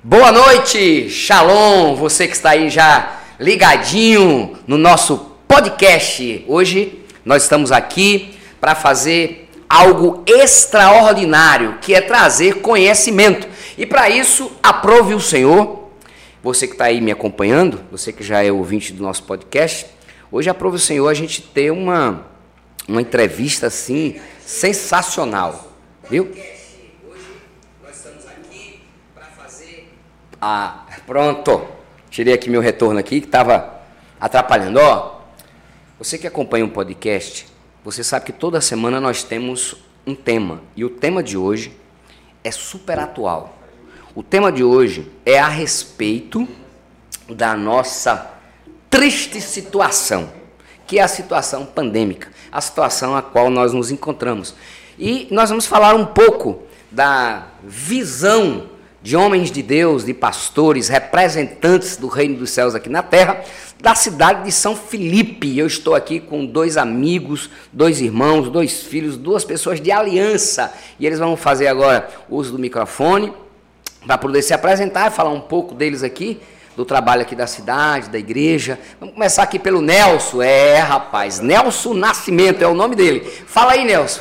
Boa noite, Shalom, você que está aí já ligadinho no nosso podcast. Hoje nós estamos aqui para fazer algo extraordinário, que é trazer conhecimento. E para isso, aprove o Senhor. Você que está aí me acompanhando, você que já é ouvinte do nosso podcast, hoje aprove o Senhor a gente ter uma, uma entrevista assim sensacional, viu? Ah, pronto. Tirei aqui meu retorno aqui que estava atrapalhando. Ó, você que acompanha um podcast, você sabe que toda semana nós temos um tema. E o tema de hoje é super atual. O tema de hoje é a respeito da nossa triste situação, que é a situação pandêmica, a situação a qual nós nos encontramos. E nós vamos falar um pouco da visão de homens de Deus, de pastores, representantes do reino dos céus aqui na terra, da cidade de São Felipe. Eu estou aqui com dois amigos, dois irmãos, dois filhos, duas pessoas de aliança. E eles vão fazer agora uso do microfone para poder se apresentar e falar um pouco deles aqui, do trabalho aqui da cidade, da igreja. Vamos começar aqui pelo Nelson. É, rapaz, Nelson Nascimento é o nome dele. Fala aí, Nelson.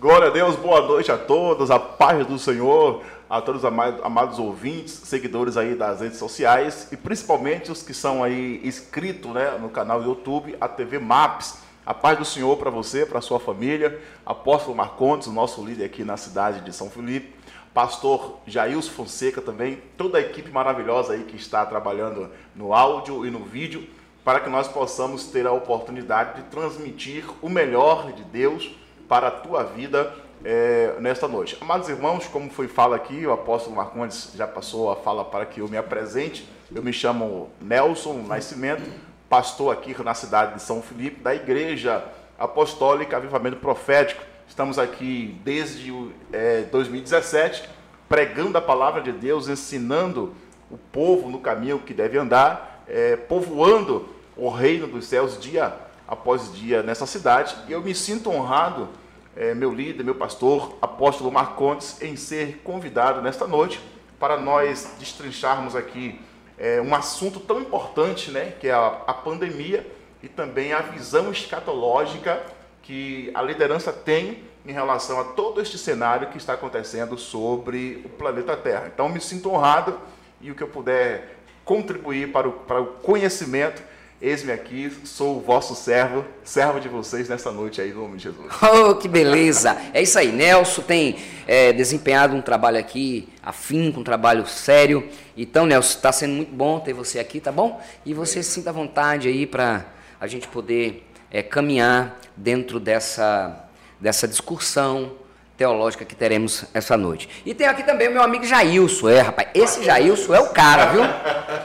Glória a Deus, boa noite a todos, a paz do Senhor a todos os amados ouvintes, seguidores aí das redes sociais e principalmente os que são aí inscritos né, no canal YouTube, a TV Maps. A paz do Senhor para você, para sua família. Apóstolo Marcondes, nosso líder aqui na cidade de São Felipe. Pastor Jailson Fonseca também. Toda a equipe maravilhosa aí que está trabalhando no áudio e no vídeo para que nós possamos ter a oportunidade de transmitir o melhor de Deus para a tua vida é, nesta noite. Amados irmãos, como foi fala aqui, o apóstolo Marcondes já passou a fala para que eu me apresente. Eu me chamo Nelson Nascimento, pastor aqui na cidade de São Felipe, da Igreja Apostólica Avivamento Profético. Estamos aqui desde é, 2017, pregando a palavra de Deus, ensinando o povo no caminho que deve andar, é, povoando o reino dos céus dia após dia nessa cidade. E eu me sinto honrado é, meu líder, meu pastor, apóstolo Marcondes, em ser convidado nesta noite para nós destrincharmos aqui é, um assunto tão importante, né, que é a, a pandemia e também a visão escatológica que a liderança tem em relação a todo este cenário que está acontecendo sobre o planeta Terra. Então, me sinto honrado e o que eu puder contribuir para o, para o conhecimento Eis-me aqui, sou o vosso servo, servo de vocês nessa noite aí, no nome de Jesus. Oh, que beleza! É isso aí, Nelson tem é, desempenhado um trabalho aqui, afinco, um trabalho sério. Então, Nelson, está sendo muito bom ter você aqui, tá bom? E você se sinta à vontade aí para a gente poder é, caminhar dentro dessa, dessa discussão, teológica que teremos essa noite. E tem aqui também o meu amigo Jailson, é, rapaz, esse Jailson é o cara, viu?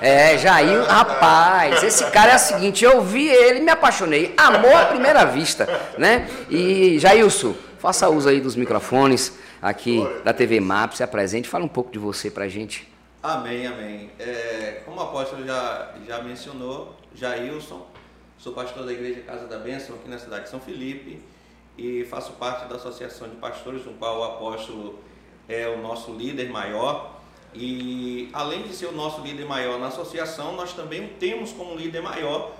É, Jair, rapaz, esse cara é o seguinte, eu vi ele, me apaixonei, amor à primeira vista, né? E Jailson, faça uso aí dos microfones aqui da TV Map, se apresente, fala um pouco de você pra gente. Amém, amém. É, como o apóstolo já, já mencionou, Jailson, sou pastor da Igreja Casa da Bênção aqui na cidade de São Felipe, e faço parte da Associação de Pastores, no qual o apóstolo é o nosso líder maior. E além de ser o nosso líder maior na associação, nós também temos como líder maior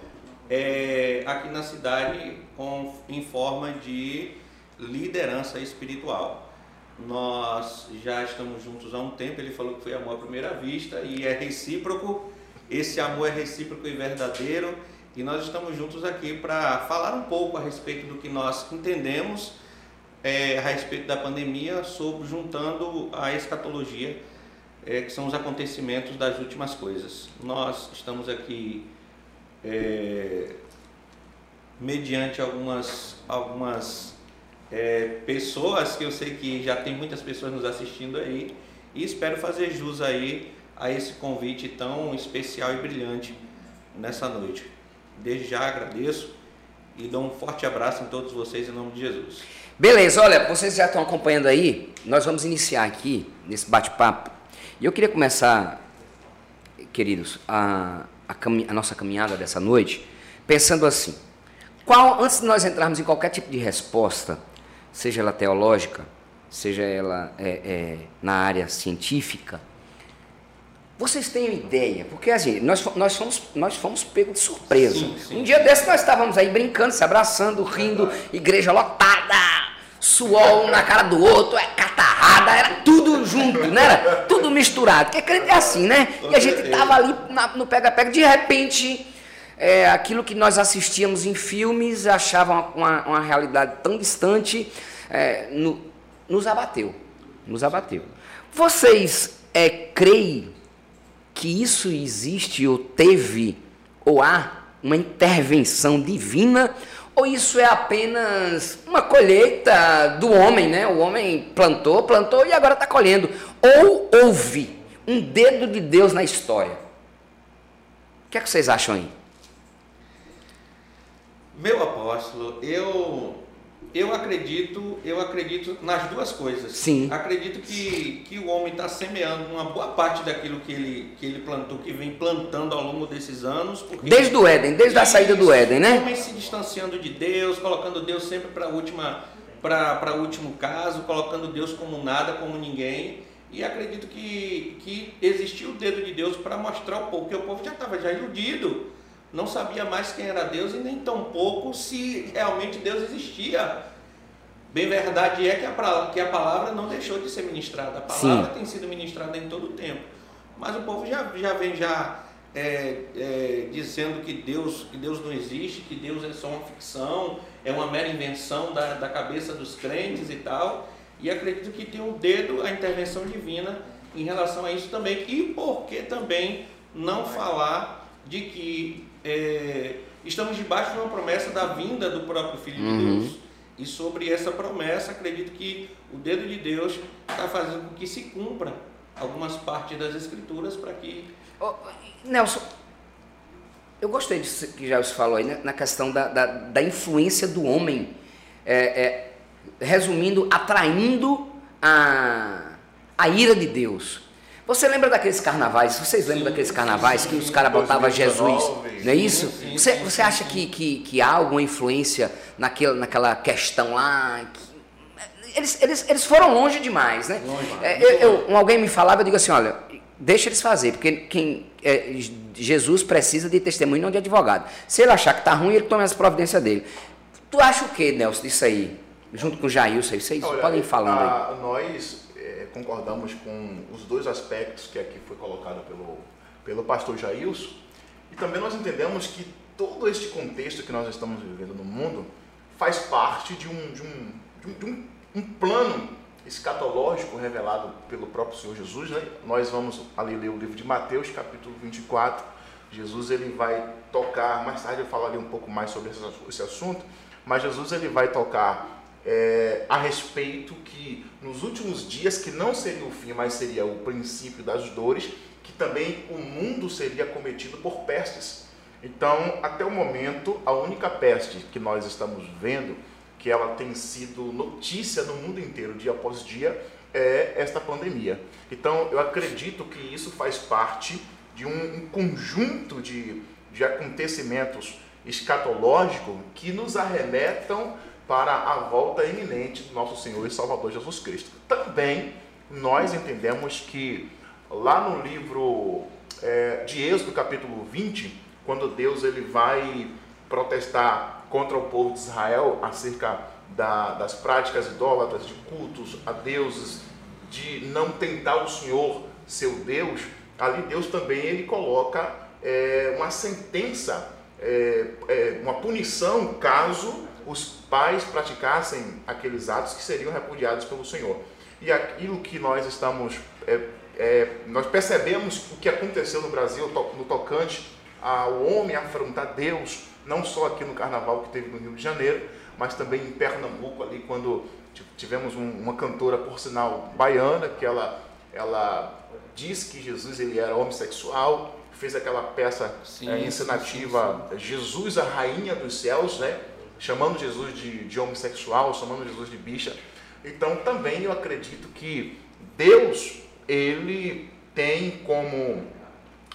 é, aqui na cidade com, em forma de liderança espiritual. Nós já estamos juntos há um tempo, ele falou que foi amor à primeira vista e é recíproco. Esse amor é recíproco e verdadeiro e nós estamos juntos aqui para falar um pouco a respeito do que nós entendemos é, a respeito da pandemia, sobre, juntando a escatologia, é, que são os acontecimentos das últimas coisas. Nós estamos aqui é, mediante algumas, algumas é, pessoas, que eu sei que já tem muitas pessoas nos assistindo aí, e espero fazer jus aí a esse convite tão especial e brilhante nessa noite. Desde já agradeço e dou um forte abraço em todos vocês em nome de Jesus. Beleza, olha, vocês já estão acompanhando aí, nós vamos iniciar aqui nesse bate-papo. E eu queria começar, queridos, a, a, a, nossa caminhada dessa noite, pensando assim: qual, antes de nós entrarmos em qualquer tipo de resposta, seja ela teológica, seja ela é, é, na área científica, Vocês têm ideia? Porque assim, nós, nós, fomos, nós fomos pegos de surpresa. Sim, sim. Um dia desse nós estávamos aí brincando, se abraçando, rindo, igreja lotada, suor um na cara do outro, é catarrada, era tudo junto, né? Era tudo misturado. Porque crente é assim, né? E a gente tava ali na- no pega-pega, de repente, é, aquilo que nós assistíamos em filmes, achava uma, uma- realidade tão distante, é, no- nos abateu. Nos abateu. Vocês é, creem que isso existe ou teve ou há uma intervenção divina ou isso é apenas uma colheita do homem, né? O homem plantou, plantou e agora está colhendo. Ou houve um dedo de Deus na história? O que é que vocês acham aí? Meu apóstolo, eu eu acredito, eu acredito nas duas coisas. Sim. Acredito que, que o homem está semeando uma boa parte daquilo que ele, que ele plantou, que vem plantando ao longo desses anos. Desde o Éden, desde a saída do Éden, O né? homem se distanciando de Deus, colocando Deus sempre para última para o último caso, colocando Deus como nada, como ninguém. E acredito que, que existiu o dedo de Deus para mostrar ao povo, porque o povo já estava já iludido, não sabia mais quem era Deus e nem tampouco se realmente Deus existia. Bem verdade é que a, que a palavra não deixou de ser ministrada. A palavra Sim. tem sido ministrada em todo o tempo. Mas o povo já, já vem já é, é, dizendo que Deus, que Deus não existe, que Deus é só uma ficção, é uma mera invenção da, da cabeça dos crentes e tal. E acredito que tem um dedo a intervenção divina em relação a isso também. E por que também não falar de que é, estamos debaixo de uma promessa da vinda do próprio Filho Uhum. de Deus. E sobre essa promessa, acredito que o dedo de Deus está fazendo com que se cumpra algumas partes das Escrituras para que Ô, Nelson, eu gostei disso que já você falou aí, né, na questão da, da, da influência do homem, é, é, resumindo, atraindo a, a ira de Deus. Você lembra daqueles carnavais? Vocês lembram Sim, daqueles sim, carnavais que sim. os caras botavam Jesus? 2019, Não é isso? sim, você, você acha que, que, que há alguma influência naquela, naquela questão lá? que- eles, eles, eles foram longe demais, né? Longe. É, eu, eu- alguém me falava, eu digo assim, olha, deixa eles fazer, porque quem é, Jesus precisa de testemunho, não de advogado. Se ele achar que tá ruim, ele toma as providências dele. Tu acha o que, Nelson, disso aí? Junto com o Jailson, aí, vocês Olha, podem ir falando aí. a- Nós é, concordamos com os dois aspectos que aqui foi colocado pelo, pelo pastor Jailson. E também nós entendemos que todo este contexto que nós estamos vivendo no mundo faz parte de um, de um, de um, de um- plano escatológico revelado pelo próprio Senhor Jesus. Né? Nós vamos ali ler o livro de Mateus, capítulo 24. Jesus ele vai tocar, mais tarde eu falarei um pouco mais sobre esse assunto, mas Jesus ele vai tocar é, a respeito que nos últimos dias, que não seria o fim, mas seria o princípio das dores, que também o mundo seria cometido por pestes. Então, até o momento, a única peste que nós estamos vendo, que ela tem sido notícia no mundo inteiro, dia após dia, é esta pandemia. Então, eu acredito que isso faz parte de um, conjunto de, de acontecimentos escatológicos que nos arremetam para a volta iminente do nosso Senhor e Salvador Jesus Cristo. Também nós entendemos que lá no livro é, de Êxodo, capítulo 20, quando Deus ele vai protestar contra o povo de Israel acerca da- das práticas idólatras, de cultos a deuses, de não tentar o Senhor, seu Deus, ali Deus também ele coloca é, uma sentença, é, é, uma punição caso os pais praticassem aqueles atos que seriam repudiados pelo Senhor. E aquilo que nós estamos, é, é, nós percebemos o que aconteceu no Brasil no tocante ao homem afrontar Deus, não só aqui no carnaval que teve no Rio de Janeiro, mas também em Pernambuco, ali quando ti- tivemos um- uma cantora, por sinal, baiana, que ela, ela disse que Jesus ele era homossexual, fez aquela peça Sim, é, sim, encenativa Jesus, a Rainha dos Céus, né? Chamando Jesus de, de homossexual, chamando Jesus de bicha. Então também eu acredito que Deus, ele tem como,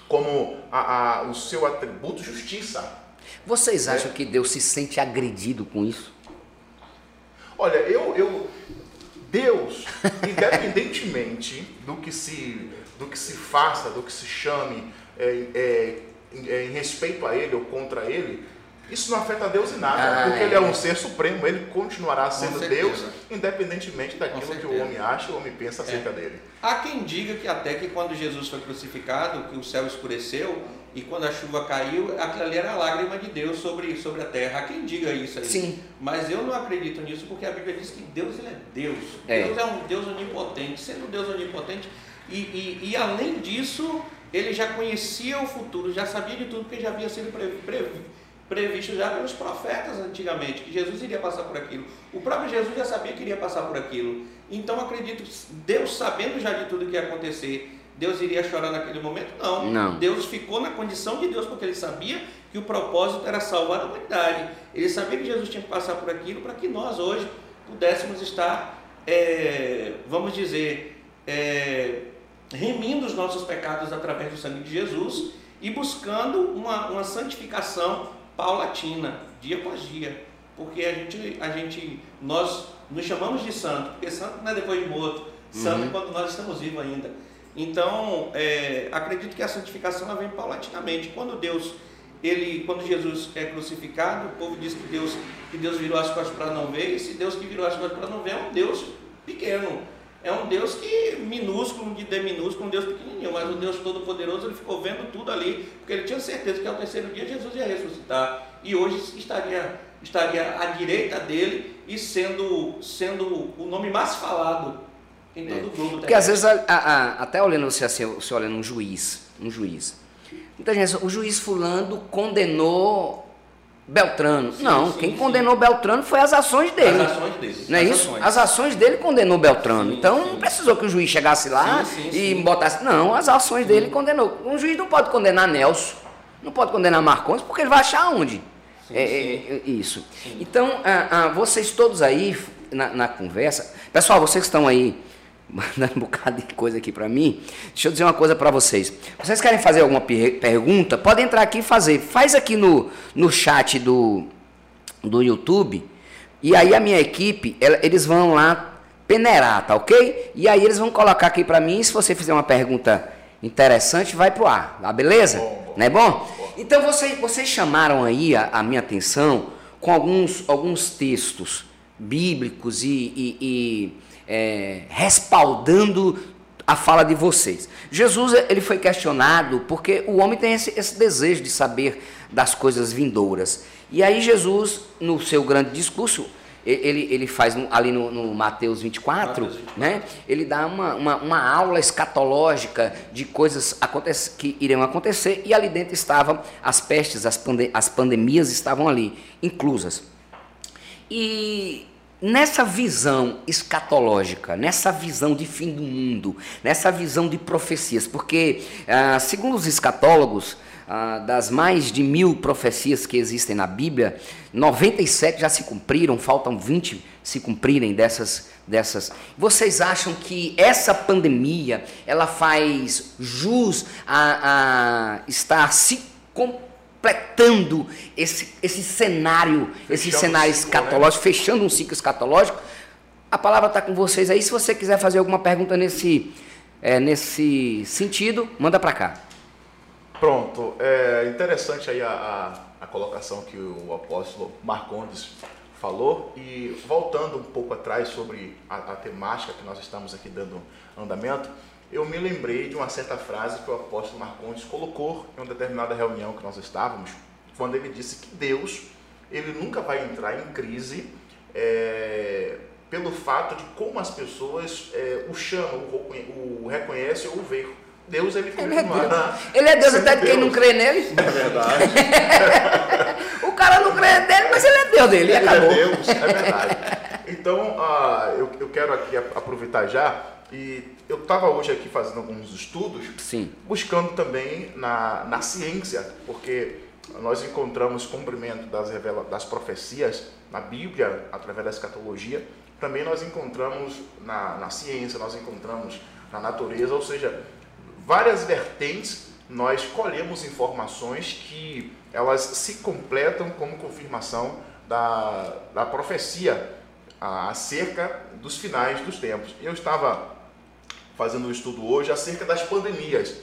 como a, a- o seu atributo justiça. Vocês acham que Deus se sente agredido com isso? Olha, eu, eu Deus, independentemente do que se, do que se faça, do que se chame é, é, em respeito a Ele ou contra Ele, isso não afeta Deus em nada, ah, porque é. Ele é um ser supremo, Ele continuará sendo Deus, independentemente daquilo que o homem acha ou o homem pensa acerca é. dele. Há quem diga que até que quando Jesus foi crucificado, que o céu escureceu e quando a chuva caiu, aquilo ali era a lágrima de Deus sobre, sobre a terra. Há quem diga isso aí. Sim. Mas eu não acredito nisso porque a Bíblia diz que Deus ele é Deus. É. Deus é um Deus onipotente. Sendo Deus onipotente, e, e, e além disso, ele já conhecia o futuro, já sabia de tudo, porque já havia sido previsto já pelos profetas antigamente, que Jesus iria passar por aquilo. O próprio Jesus já sabia que iria passar por aquilo. Então acredito, Deus sabendo já de tudo que ia acontecer, Deus iria chorar naquele momento? Não. Não. Deus ficou na condição de Deus, porque ele sabia que o propósito era salvar a humanidade. Ele sabia que Jesus tinha que passar por aquilo para que nós hoje pudéssemos estar, é, vamos dizer, é, remindo os nossos pecados através do sangue de Jesus e buscando uma, uma santificação paulatina, dia após dia. Porque a gente, a gente, nós nos chamamos de santo, porque santo não é depois de morto, santo uhum. é quando nós estamos vivos ainda. Então, é, acredito que a santificação ela vem paulatinamente. Quando Deus, ele, quando Jesus é crucificado, o povo diz que Deus, que Deus virou as costas para não ver, e se Deus que virou as costas para não ver é um Deus pequeno. É um Deus que minúsculo, de D minúsculo, um Deus pequenininho, mas o Deus todo-poderoso, ele ficou vendo tudo ali, porque ele tinha certeza que ao terceiro dia Jesus ia ressuscitar. E hoje estaria, estaria à direita dele e sendo, sendo o nome mais falado em todo é. o globo. Porque às vezes, a, a, até olhando você assim, você olhando um juiz, um juiz. Muita gente, o juiz fulano condenou Beltrano. Sim, não, sim, quem sim. condenou Beltrano foi as ações dele. As ações dele. Não é as isso? Ações. As ações dele condenou Beltrano. então não precisou que o juiz chegasse lá e botasse. Não, as ações dele condenou. Um juiz não pode condenar Nelson, não pode condenar Marcondes, porque ele vai achar onde? É, é, é, isso. Então, ah, ah, vocês todos aí na, na conversa, pessoal, vocês que estão aí mandando um bocado de coisa aqui para mim. Deixa eu dizer uma coisa para vocês. Vocês querem fazer alguma pergunta? Podem entrar aqui e fazer. Faz aqui no, no chat do, do YouTube. E aí a minha equipe, eles vão lá peneirar, tá ok? E aí eles vão colocar aqui para mim. Se você fizer uma pergunta interessante, vai pro ar. Tá beleza? Bom, Não é bom? bom. Então vocês, vocês chamaram aí a, a, minha atenção com alguns, alguns textos bíblicos e, e, e é, respaldando a fala de vocês. Jesus ele foi questionado porque o homem tem esse, esse, desejo de saber das coisas vindouras. E aí Jesus, no seu grande discurso, ele, ele faz ali no, no Mateus 24, Mateus 24, né? ele dá uma, uma, uma, aula escatológica de coisas que iriam acontecer, e ali dentro estavam as pestes, as, pande as pandemias estavam ali, inclusas. E nessa visão escatológica, nessa visão de fim do mundo, nessa visão de profecias, porque, ah, segundo os escatólogos, ah, das mais de mil profecias que existem na Bíblia, 97 já se cumpriram, faltam 20 se cumprirem dessas. dessas. Vocês acham que essa pandemia ela faz jus a, a estar se completando esse, esse cenário, fechando esse cenário ciclo, né? escatológico, né? fechando um ciclo escatológico. A palavra está com vocês aí. Se você quiser fazer alguma pergunta nesse, é, nesse sentido, manda para cá. Pronto. É interessante aí a, a, a, colocação que o apóstolo Marcondes falou. E voltando um pouco atrás sobre a, a temática que nós estamos aqui dando andamento, eu me lembrei de uma certa frase que o apóstolo Marcondes colocou em uma determinada reunião que nós estávamos, quando ele disse que Deus ele nunca vai entrar em crise é, pelo fato de como as pessoas é, o chamam, o, o reconhecem ou o veem. Deus ele, ele é Deus. Ele é Deus até de quem não crê nele. É verdade. o cara não crê nele, mas ele é Deus dele. Ele acabou. é Deus, é verdade. Então, uh, eu, eu quero aqui aproveitar já e eu estava hoje aqui fazendo alguns estudos, Sim. buscando também na, na ciência, porque nós encontramos cumprimento das, revela das profecias na Bíblia, através da escatologia, também nós encontramos na, na ciência, nós encontramos na natureza, ou seja, várias vertentes nós colhemos informações que elas se completam como confirmação da, da profecia acerca dos finais dos tempos. Eu estava fazendo um estudo hoje acerca das pandemias.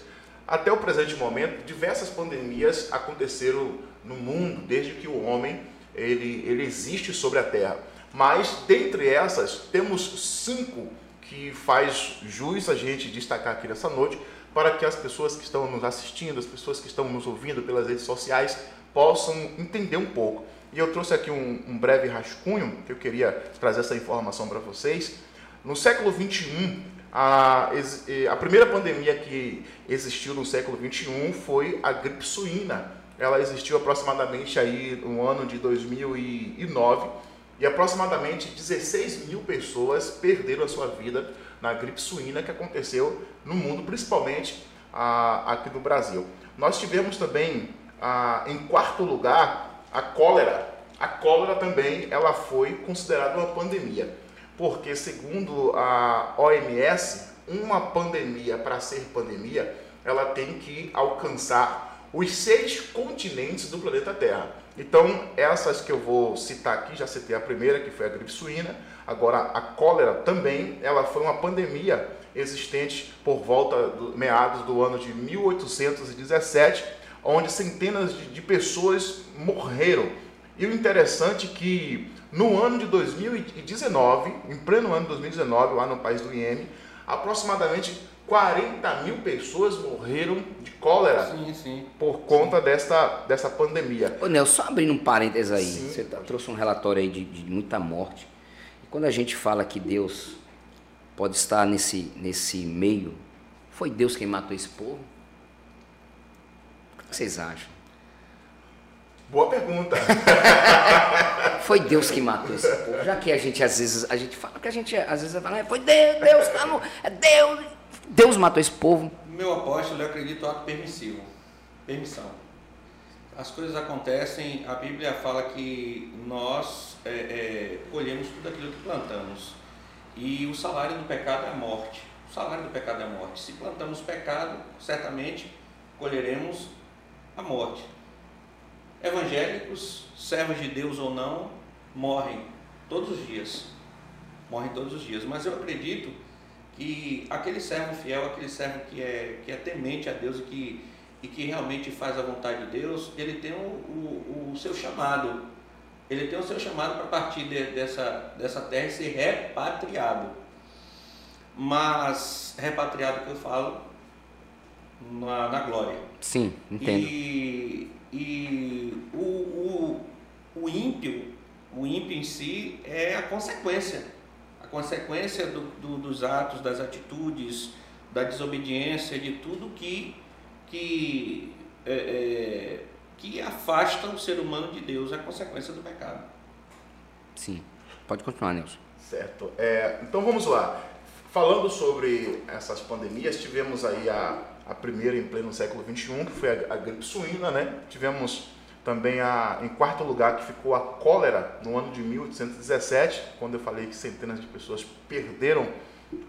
Até o presente momento, diversas pandemias aconteceram no mundo desde que o homem ele, ele existe sobre a Terra. Mas dentre essas temos cinco que faz jus a gente destacar aqui nessa noite para que as pessoas que estão nos assistindo, as pessoas que estão nos ouvindo pelas redes sociais possam entender um pouco. E eu trouxe aqui um, um breve rascunho que eu queria trazer essa informação para vocês. No século 21, a, a primeira pandemia que existiu no século 21 foi a gripe suína. Ela existiu aproximadamente aí no ano de 2009 e aproximadamente 16 mil pessoas perderam a sua vida na gripe suína que aconteceu no mundo, principalmente ah, aqui no Brasil. Nós tivemos também, ah, em quarto lugar, a cólera. A cólera também ela foi considerada uma pandemia, porque segundo a OMS, uma pandemia para ser pandemia, ela tem que alcançar os seis continentes do planeta Terra. Então, essas que eu vou citar aqui, já citei a primeira, que foi a gripe suína, agora a cólera também, ela foi uma pandemia existente por volta do meados do ano de 1817, onde centenas de, de pessoas morreram. E o interessante é que no ano de 2019, em pleno ano de 2019, lá no país do Iêmen, aproximadamente 40 mil pessoas morreram de cólera sim, sim. por conta sim. Dessa, dessa pandemia. Ô, Nelson, só abrindo um parênteses aí, sim. você tá, trouxe um relatório aí de, de, muita morte. E quando a gente fala que Deus pode estar nesse, nesse meio, foi Deus quem matou esse povo? O que vocês acham? Boa pergunta. foi Deus que matou esse povo. Já que a gente às vezes a gente fala que a gente às vezes fala, foi Deus, Deus, tá no, é Deus. Deus matou esse povo? Meu apóstolo, eu acredito ato permissivo. Permissão. As coisas acontecem, a Bíblia fala que nós é, é, colhemos tudo aquilo que plantamos. E o salário do pecado é a morte. O salário do pecado é a morte. Se plantamos pecado, certamente colheremos a morte. Evangélicos, servos de Deus ou não, morrem todos os dias. Morrem todos os dias. Mas eu acredito que aquele servo fiel, aquele servo que é, que é temente a Deus e que, e que realmente faz a vontade de Deus, ele tem o, o, o seu chamado. Ele tem o seu chamado para partir de, dessa, dessa terra e ser repatriado. Mas repatriado que eu falo na, na glória. Sim, entendo. E, e o, o, o ímpio, o ímpio em si é a consequência consequência do, do, dos atos, das atitudes, da desobediência, de tudo que, que, é, é, que afasta o ser humano de Deus, é a consequência do pecado. Sim. Pode continuar, Nilson. Certo. É, então vamos lá. Falando sobre essas pandemias, tivemos aí a, a primeira em pleno século XXI, que foi a, a gripe suína, né? Tivemos também a, em quarto lugar que ficou a cólera no ano de 1817, quando eu falei que centenas de pessoas perderam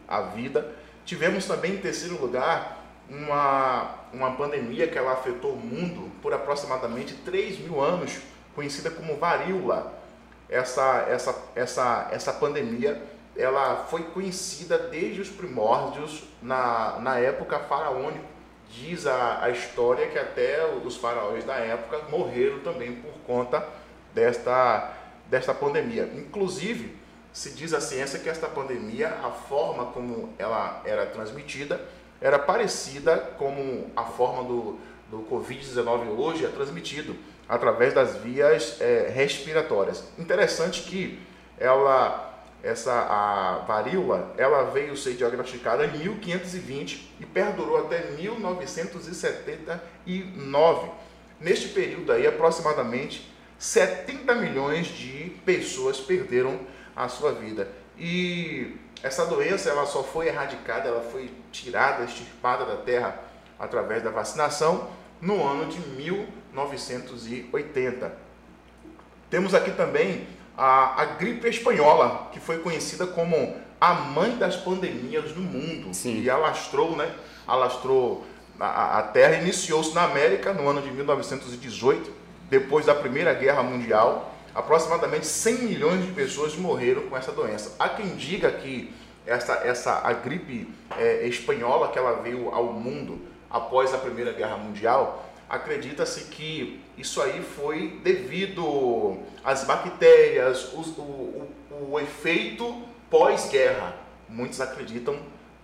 a vida. Tivemos também em terceiro lugar uma, uma pandemia que ela afetou o mundo por aproximadamente 3 mil anos, conhecida como varíola. Essa, essa, essa, essa pandemia ela foi conhecida desde os primórdios na, na época faraônica diz a, a história que até os faraós da época morreram também por conta desta, desta pandemia. Inclusive, se diz a ciência que esta pandemia, a forma como ela era transmitida, era parecida como a forma do, do Covid-19 hoje é transmitido através das vias é, respiratórias. Interessante que ela essa a varíola, ela veio ser diagnosticada em 1520 e perdurou até 1979. Neste período aí, aproximadamente 70 milhões de pessoas perderam a sua vida. E essa doença ela só foi erradicada, ela foi tirada, extirpada da terra através da vacinação no ano de 1980. Temos aqui também a, a gripe espanhola, que foi conhecida como a mãe das pandemias do mundo. Sim. E alastrou, né? Alastrou a, a Terra, iniciou-se na América no ano de 1918, depois da Primeira Guerra Mundial. aproximadamente 100 milhões de pessoas morreram com essa doença. Há quem diga que essa, essa a gripe é, espanhola que ela veio ao mundo após a Primeira Guerra Mundial, acredita-se que isso aí foi devido às bactérias, o, o, o, o efeito pós-guerra. Muitos acreditam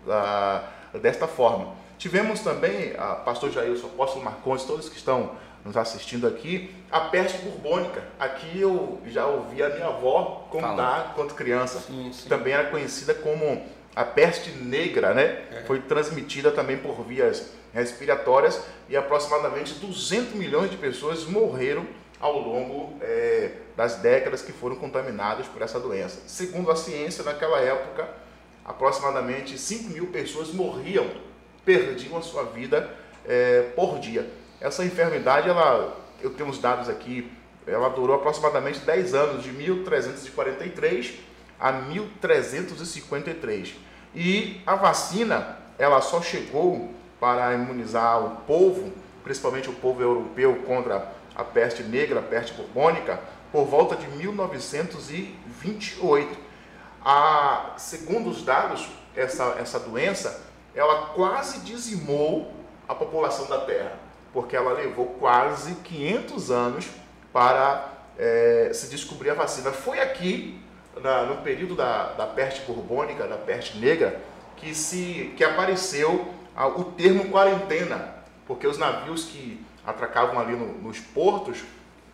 ah, desta forma. Tivemos também, a pastor Jair, o apóstolo Marcondes, todos que estão nos assistindo aqui, a peste burbônica. Aqui eu já ouvi a minha avó contar Fala. quando criança. Sim, sim. Também era conhecida como a peste negra, né? É. Foi transmitida também por vias respiratórias e aproximadamente 200 milhões de pessoas morreram ao longo é, das décadas que foram contaminadas por essa doença. Segundo a ciência, naquela época, aproximadamente 5 mil pessoas morriam, perdiam a sua vida é, por dia. Essa enfermidade, ela, eu tenho os dados aqui, ela durou aproximadamente 10 anos, de 1343 a 1353. E a vacina, ela só chegou para imunizar o povo, principalmente o povo europeu, contra a peste negra, a peste bubônica, por volta de 1928. A, segundo os dados, essa, essa doença, ela quase dizimou a população da Terra, porque ela levou quase 500 anos para é, se descobrir a vacina. Foi aqui, na, no período da, da peste bubônica, da peste negra, que, se, que apareceu o termo quarentena, porque os navios que atracavam ali no, nos portos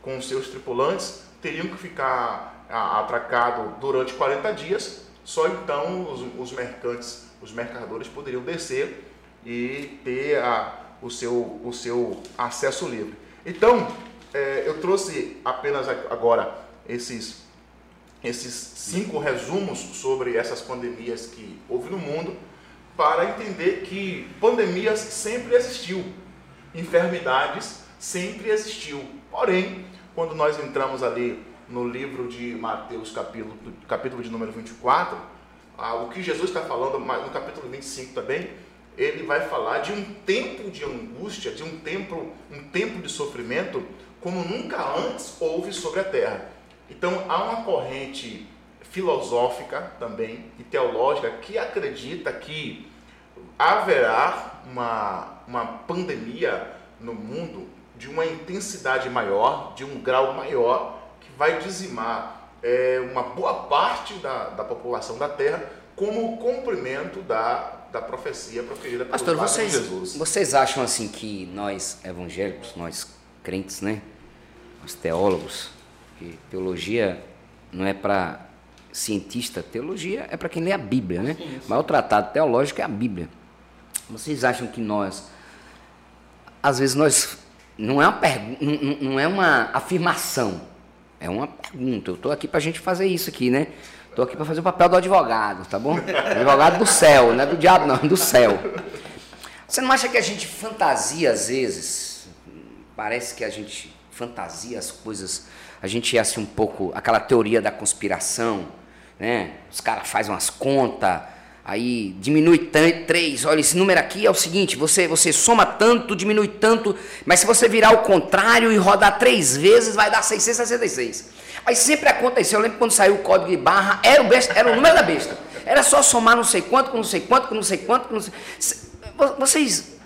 com seus tripulantes teriam que ficar atracados durante 40 dias, só então os, os, mercantes, os mercadores poderiam descer e ter a, o, seu, o seu acesso livre. Então, é, eu trouxe apenas agora esses, esses cinco resumos sobre essas pandemias que houve no mundo, para entender que pandemias sempre existiu, enfermidades sempre existiu. Porém, quando nós entramos ali no livro de Mateus, capítulo, capítulo de número 24, ah, o que Jesus está falando, no capítulo 25 também, ele vai falar de um tempo de angústia, de um tempo, um tempo de sofrimento, como nunca antes houve sobre a terra. Então há uma corrente filosófica também e teológica que acredita que haverá uma, uma pandemia no mundo de uma intensidade maior, de um grau maior, que vai dizimar é, uma boa parte da, da população da Terra como cumprimento da, da profecia proferida pelo vocês, Jesus. Vocês acham assim que nós evangélicos, nós crentes, né? Os teólogos, que teologia não é para cientista, teologia é para quem lê a Bíblia, né? Sim, sim. O tratado teológico é a Bíblia. Vocês acham que nós, às vezes nós, não é uma, não, não é uma afirmação, é uma pergunta. Eu estou aqui para a gente fazer isso aqui, né? Estou aqui para fazer o papel do advogado, tá bom? Advogado do céu, não é do diabo não, do céu. Você não acha que a gente fantasia às vezes? Parece que a gente fantasia as coisas a gente ia assim um pouco aquela teoria da conspiração, né? Os caras fazem umas contas, aí diminui três. Olha, esse número aqui é o seguinte: você, você soma tanto, diminui tanto, mas se você virar o contrário e rodar três vezes, vai dar 666. Aí sempre aconteceu. Eu lembro quando saiu o código de barra, era o, besta, era o número da besta. Era só somar não sei quanto, com não sei quanto, com não sei quanto. Com não sei... Vocês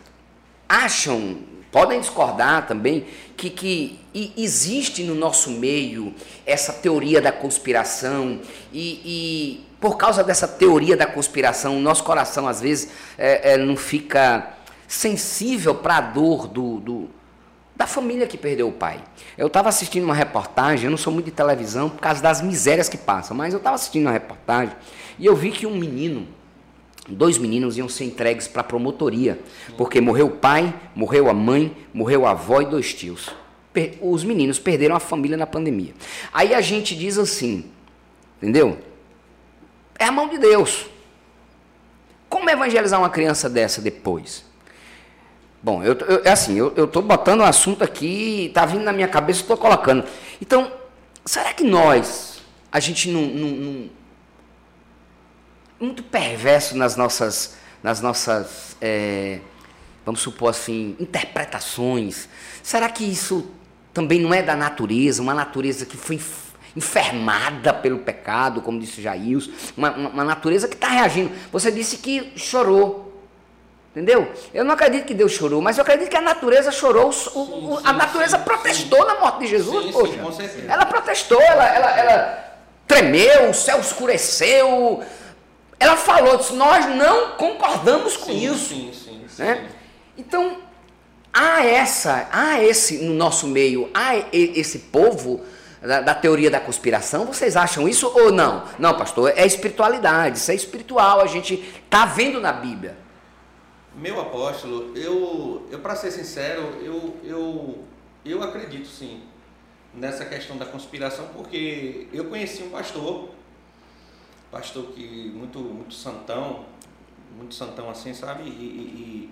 acham, podem discordar também, que, que existe no nosso meio essa teoria da conspiração e, e, por causa dessa teoria da conspiração, o nosso coração às vezes é, é, não fica sensível para a dor do, do, da família que perdeu o pai. Eu estava assistindo uma reportagem, eu não sou muito de televisão por causa das misérias que passam, mas eu estava assistindo uma reportagem e eu vi que um menino, dois meninos iam ser entregues para a promotoria, porque morreu o pai, morreu a mãe, morreu a avó e dois tios. Os meninos perderam a família na pandemia. Aí a gente diz assim, entendeu? É a mão de Deus. Como evangelizar uma criança dessa depois? Bom, eu, eu é assim, eu estou botando o um assunto aqui, está vindo na minha cabeça, estou colocando. Então, será que nós, a gente não, não muito perverso nas nossas, nas nossas é, vamos supor assim, interpretações. Será que isso também não é da natureza, uma natureza que foi enfermada pelo pecado, como disse Jails, uma, uma, natureza que está reagindo. Você disse que chorou. Entendeu? Eu não acredito que Deus chorou, mas eu acredito que a natureza chorou. Sim, o, sim, a natureza sim, protestou na morte de Jesus, poxa. ela protestou, ela, ela, ela tremeu, o céu escureceu. Ela falou, disse, nós não concordamos com isso. Sim, sim, né? Então, há essa, há esse no nosso meio, há esse povo da, da, teoria da conspiração, vocês acham isso ou não? Não, pastor, é espiritualidade, isso é espiritual, a gente está vendo na Bíblia. Meu apóstolo, eu, eu para ser sincero, eu, eu, eu acredito sim nessa questão da conspiração, porque eu conheci um pastor, pastor que muito, muito santão, muito santão assim, sabe? E, e,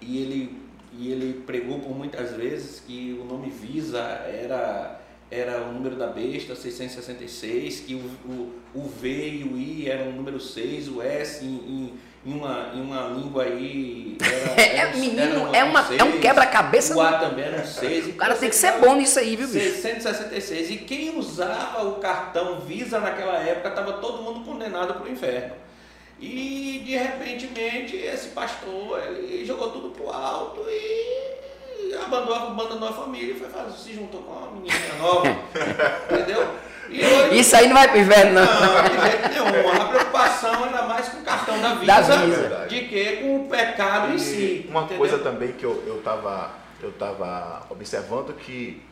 e, ele, e ele pregou por muitas vezes que o nome Visa era, era o número da besta, 666, que o, o, o V e o I eram o número 6, o S em, em em uma, em uma língua aí. Era, é, era, menino, era é, uma, é um quebra-cabeça. O A também era um 6. O cara tem que ser bom nisso aí, viu, bicho? 666. E quem usava o cartão Visa naquela época estava todo mundo condenado para o inferno. E de repentemente esse pastor ele jogou tudo pro alto e abandonou, abandonou a família e foi fazer, se juntou com uma menina nova. entendeu? Hoje, Isso aí não vai pro inverno, não. Não, de jeito nenhum. A preocupação era mais com o cartão da Visa, da visa. de que com o pecado e em si. Uma entendeu? coisa também que eu, eu, tava, eu tava observando que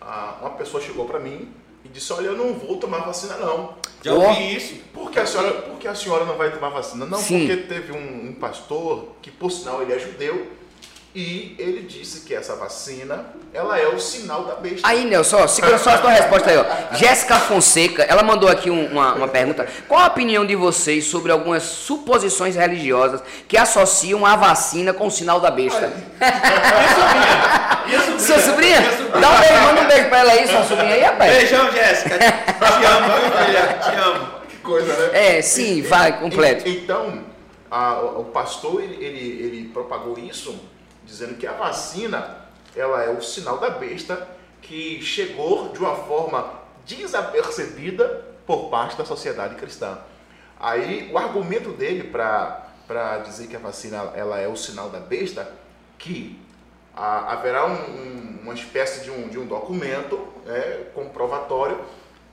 a, uma pessoa chegou para mim e disse, olha, eu não vou tomar vacina não. Já ouvi isso. Por que a senhora, por que a senhora não vai tomar vacina? Não, Sim. porque teve um, um pastor que, por sinal, ele é judeu, e ele disse que essa vacina, ela é o sinal da besta. Aí, Nelson, segura só a sua resposta aí. Ó. Jéssica Fonseca, ela mandou aqui um, uma, uma pergunta. Qual a opinião de vocês sobre algumas suposições religiosas que associam a vacina com o sinal da besta? Minha sobrinha. Sua sobrinha? Dá um beijo, manda um beijo pra ela aí, sua sobrinha aí, rapaz. Beijão, Jéssica. Te amo, filha. Te amo. Que coisa, né? É, sim, vai, completo. Então, a, o pastor, ele, ele, ele propagou isso dizendo que a vacina ela é o sinal da besta que chegou de uma forma desapercebida por parte da sociedade cristã. Aí o argumento dele para dizer que a vacina ela é o sinal da besta, que a, haverá um, um, uma espécie de um, de um documento né, comprovatório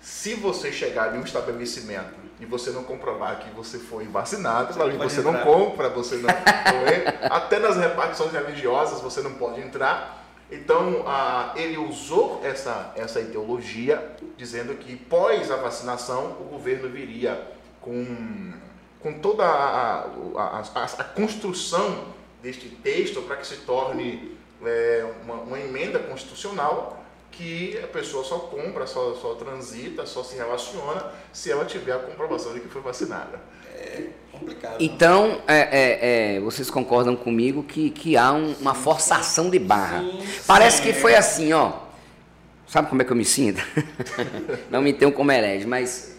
se você chegar em um estabelecimento e você não comprovar que você foi vacinado, você, você não compra, você não, não é. Até nas repartições religiosas você não pode entrar. Então, a, ele usou essa, essa ideologia, dizendo que pós a vacinação o governo viria com, com toda a, a, a, a construção deste texto para que se torne é, uma, uma emenda constitucional que a pessoa só compra, só, só transita, só se relaciona se ela tiver a comprovação de que foi vacinada. É complicado. Então, é, é, é, vocês concordam comigo que, que há um, uma forçação de barra. Sim, Parece sim. que foi assim, ó. Sabe como é que eu me sinto? Não me tenho como herege, mas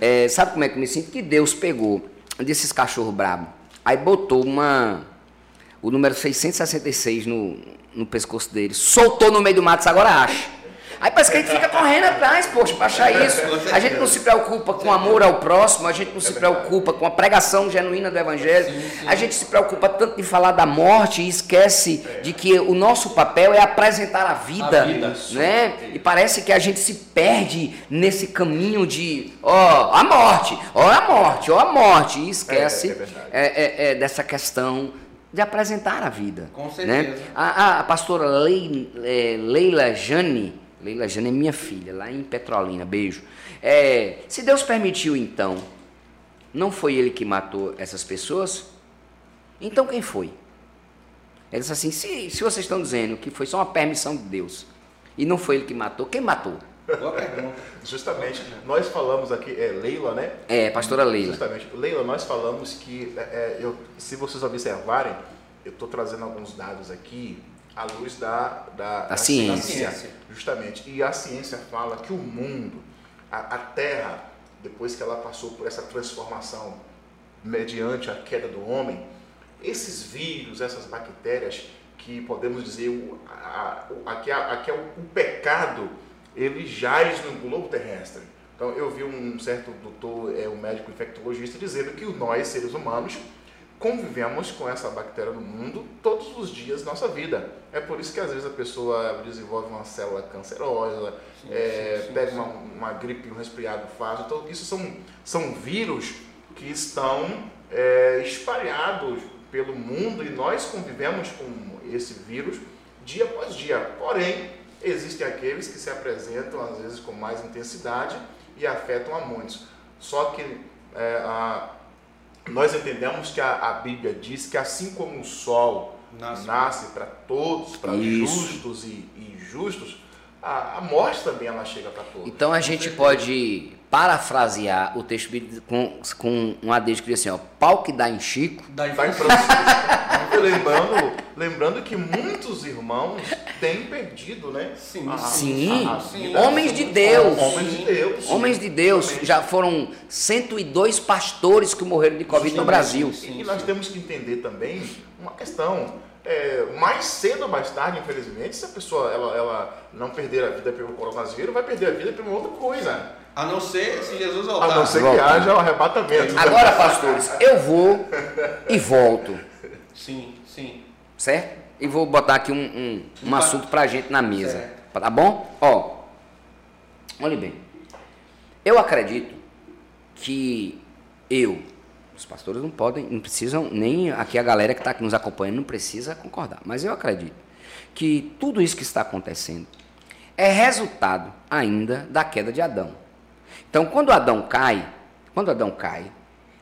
é, sabe como é que eu me sinto? Que Deus pegou desses cachorros brabos, aí botou uma o número 666 no, no pescoço dele, soltou no meio do mato, agora acha. Aí parece que a gente fica correndo atrás, poxa, para achar isso. A gente não se preocupa com amor ao próximo, a gente não se preocupa com a pregação genuína do Evangelho, a gente se preocupa tanto de falar da morte e esquece de que o nosso papel é apresentar a vida, né? E parece que a gente se perde nesse caminho de, ó, a morte, ó a morte, ó a morte, e esquece é, é, é, é dessa questão de apresentar a vida. Com né? certeza. Né? A, a, pastora Leila Jane, Leila Jane é minha filha, lá em Petrolina, beijo. É, se Deus permitiu então, não foi ele que matou essas pessoas? Então quem foi? Ela disse assim: se, se vocês estão dizendo que foi só uma permissão de Deus e não foi ele que matou, quem matou? Boa pergunta. Justamente, nós falamos aqui, é Leila, né? É, pastora Leila. Justamente, Leila, nós falamos que, é, é eu, se vocês observarem, eu estou trazendo alguns dados aqui à luz da, da, da ciência. ciência. Justamente. E a ciência fala que o mundo, a, a Terra, depois que ela passou por essa transformação mediante a queda do homem, esses vírus, essas bactérias que podemos dizer, aqui, aqui é o, o pecado ele jaz no globo terrestre. Então eu vi um certo doutor, é, um médico infectologista, dizendo que nós, seres humanos, convivemos com essa bactéria no mundo todos os dias da nossa vida. É por isso que às vezes a pessoa desenvolve uma célula cancerosa, sim, é, sim, sim, pega uma, uma, gripe, um resfriado fácil. Então, isso são, são vírus que estão é, espalhados pelo mundo e nós convivemos com esse vírus dia após dia. Porém, existem aqueles que se apresentam às vezes com mais intensidade e afetam a muitos. Só que é, a, nós entendemos que a, a, Bíblia diz que assim como o sol nasce, nasce para todos, para justos e, e justos, a, a, morte também ela chega para todos. Então a gente pode parafrasear o texto bíblico com, com um adendo que diz assim, ó, pau que dá em Chico. Dá em Francisco. lembrando, lembrando que muitos irmãos têm perdido, né? Sim, a, sim. A, a, sim. Homens de Deus. Homens de Deus. Sim. Homens de Deus. Já foram 102 pastores que morreram de Covid sim, no Brasil. e nós temos que entender também uma questão. É, mais cedo ou mais tarde, infelizmente, se a pessoa ela, ela não perder a vida pelo coronavírus, vai perder a vida por uma outra coisa. A não ser se Jesus voltar. A não ser que haja o um arrebatamento. Agora, pastores, eu vou e volto. Sim, sim. Certo? E vou botar aqui um, um, um assunto pra gente na mesa. Certo. Tá bom? Ó, olhe bem. Eu acredito que eu, os pastores não podem, não precisam, nem aqui a galera que está aqui nos acompanhando não precisa concordar. Mas eu acredito que tudo isso que está acontecendo é resultado ainda da queda de Adão. Então, quando Adão cai, quando Adão cai,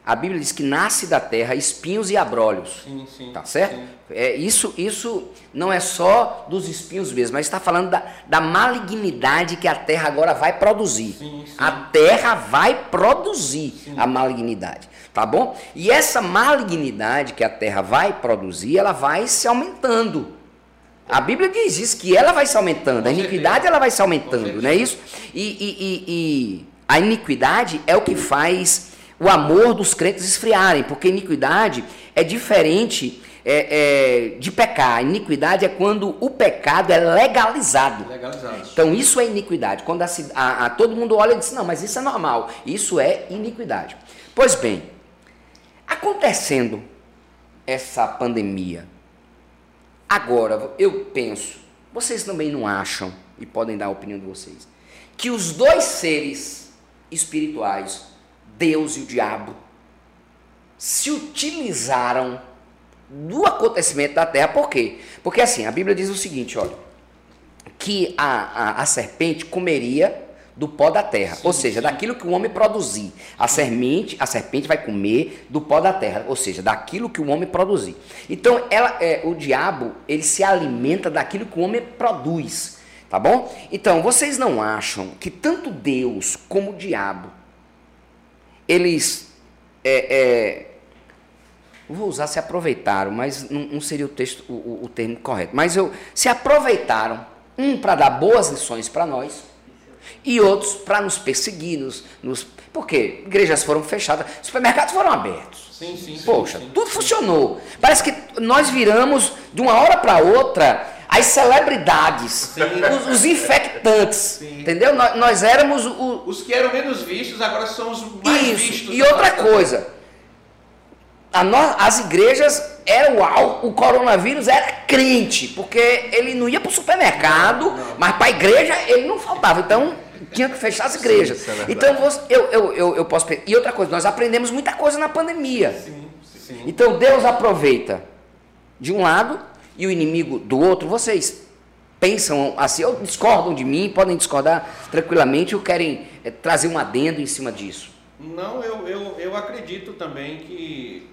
a Bíblia diz que nasce da terra espinhos e abrolhos. Sim, sim. Tá certo? Sim. É, isso, isso não é só dos espinhos mesmo, mas está falando da, da malignidade que a terra agora vai produzir. Sim, sim. A terra vai produzir a malignidade. Tá bom? E essa malignidade que a terra vai produzir, ela vai se aumentando. A Bíblia diz isso, que ela vai se aumentando. a iniquidade ela vai se aumentando, não é isso? E, e, e, e a iniquidade é o que faz o amor dos crentes esfriarem, porque iniquidade é diferente é, é, de pecar. Iniquidade é quando o pecado é legalizado. legalizado. Então isso é iniquidade. Quando a, a, a, todo mundo olha e diz, não, mas isso é normal. Isso é iniquidade. Pois bem, acontecendo essa pandemia, agora eu penso, vocês também não acham, e podem dar a opinião de vocês, que os dois seres espirituais Deus e o diabo se utilizaram do acontecimento da terra. Por quê? Porque assim, a Bíblia diz o seguinte, olha, que a, a, a serpente comeria do pó da terra, sim, ou seja, sim. daquilo que o homem produzir. A serpente, a serpente vai comer do pó da terra, ou seja, daquilo que o homem produzir. Então, ela, é, o diabo, ele se alimenta daquilo que o homem produz, tá bom? Então, vocês não acham que tanto Deus como o diabo eles é, é, vou usar se aproveitaram, mas não, não seria o texto o, o, termo correto. Mas eu se aproveitaram um para dar boas lições para nós e outros para nos perseguir, nos, nos porque igrejas foram fechadas, supermercados foram abertos. Sim, sim, Poxa, sim, tudo sim. funcionou. Parece que nós viramos de uma hora para outra as celebridades, os, os, infectantes, Sim. entendeu? Nós, nós éramos o, os que eram menos vistos, agora são os mais isso. vistos. E outra coisa, no, as igrejas eram uau, o coronavírus era crente, porque ele não ia para o supermercado, não, não. mas para a igreja ele não faltava. Então tinha que fechar as igrejas. Sim, é então eu, eu, eu, eu posso. E outra coisa, nós aprendemos muita coisa na pandemia. Sim, sim. Então Deus aproveita de um lado e o inimigo do outro, vocês pensam assim, ou discordam de mim, podem discordar tranquilamente ou querem é, trazer um adendo em cima disso? Não, eu, eu, eu acredito também que,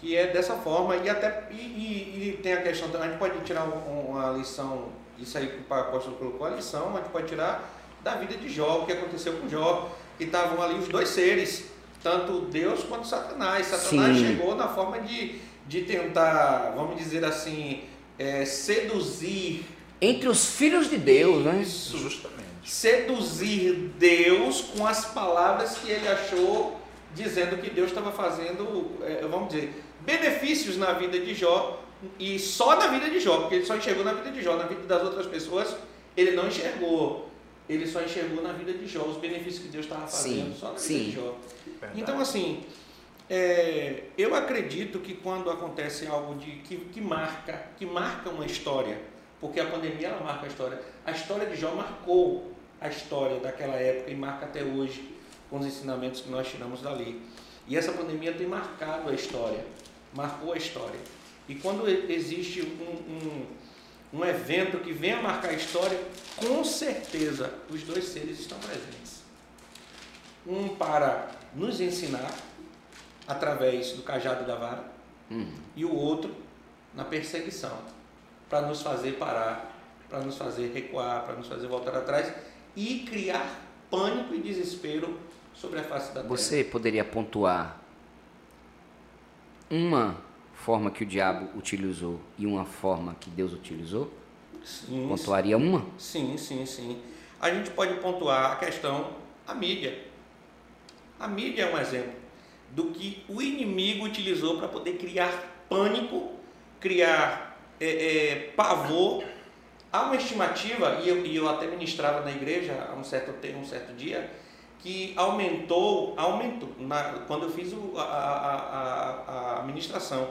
que é dessa forma e até e, e, e tem a questão, a gente pode tirar uma lição, isso aí que o apóstolo colocou, a lição, a gente pode tirar da vida de Jó, o que aconteceu com Jó, que estavam ali os dois seres, tanto Deus quanto Satanás. Satanás Sim. chegou na forma de de tentar, vamos dizer assim, é, seduzir. Entre os filhos de Deus, né? Isso, justamente. Seduzir Deus com as palavras que ele achou, dizendo que Deus estava fazendo, é, vamos dizer, benefícios na vida de Jó, e só na vida de Jó, porque ele só enxergou na vida de Jó, na vida das outras pessoas ele não enxergou. ele só enxergou na vida de Jó os benefícios que Deus estava fazendo, Sim, só na vida sim. de Jó. Verdade. Então, assim, é, eu acredito que quando acontece algo de, que, que marca, que marca uma história, porque a pandemia ela marca a história. A história de Jó marcou a história daquela época e marca até hoje com os ensinamentos que nós tiramos dali. E essa pandemia tem marcado a história, marcou a história. E quando existe um, um, um evento que venha marcar a história, com certeza os dois seres estão presentes. Um para nos ensinar através do cajado da vara, Hum. e o outro na perseguição, para nos fazer parar, para nos fazer recuar, para nos fazer voltar atrás e criar pânico e desespero sobre a face da terra. Você poderia pontuar uma forma que o diabo utilizou e uma forma que Deus utilizou? Sim, Pontuaria uma? sim, sim, sim. A gente pode pontuar a questão, a mídia. A mídia é um exemplo do que o inimigo utilizou para poder criar pânico, criar é, é, pavor. Há uma estimativa, e eu, e eu até ministrava na igreja há um certo tempo, um certo dia, que aumentou, aumentou, na- quando eu fiz o- a, a, a, a ministração,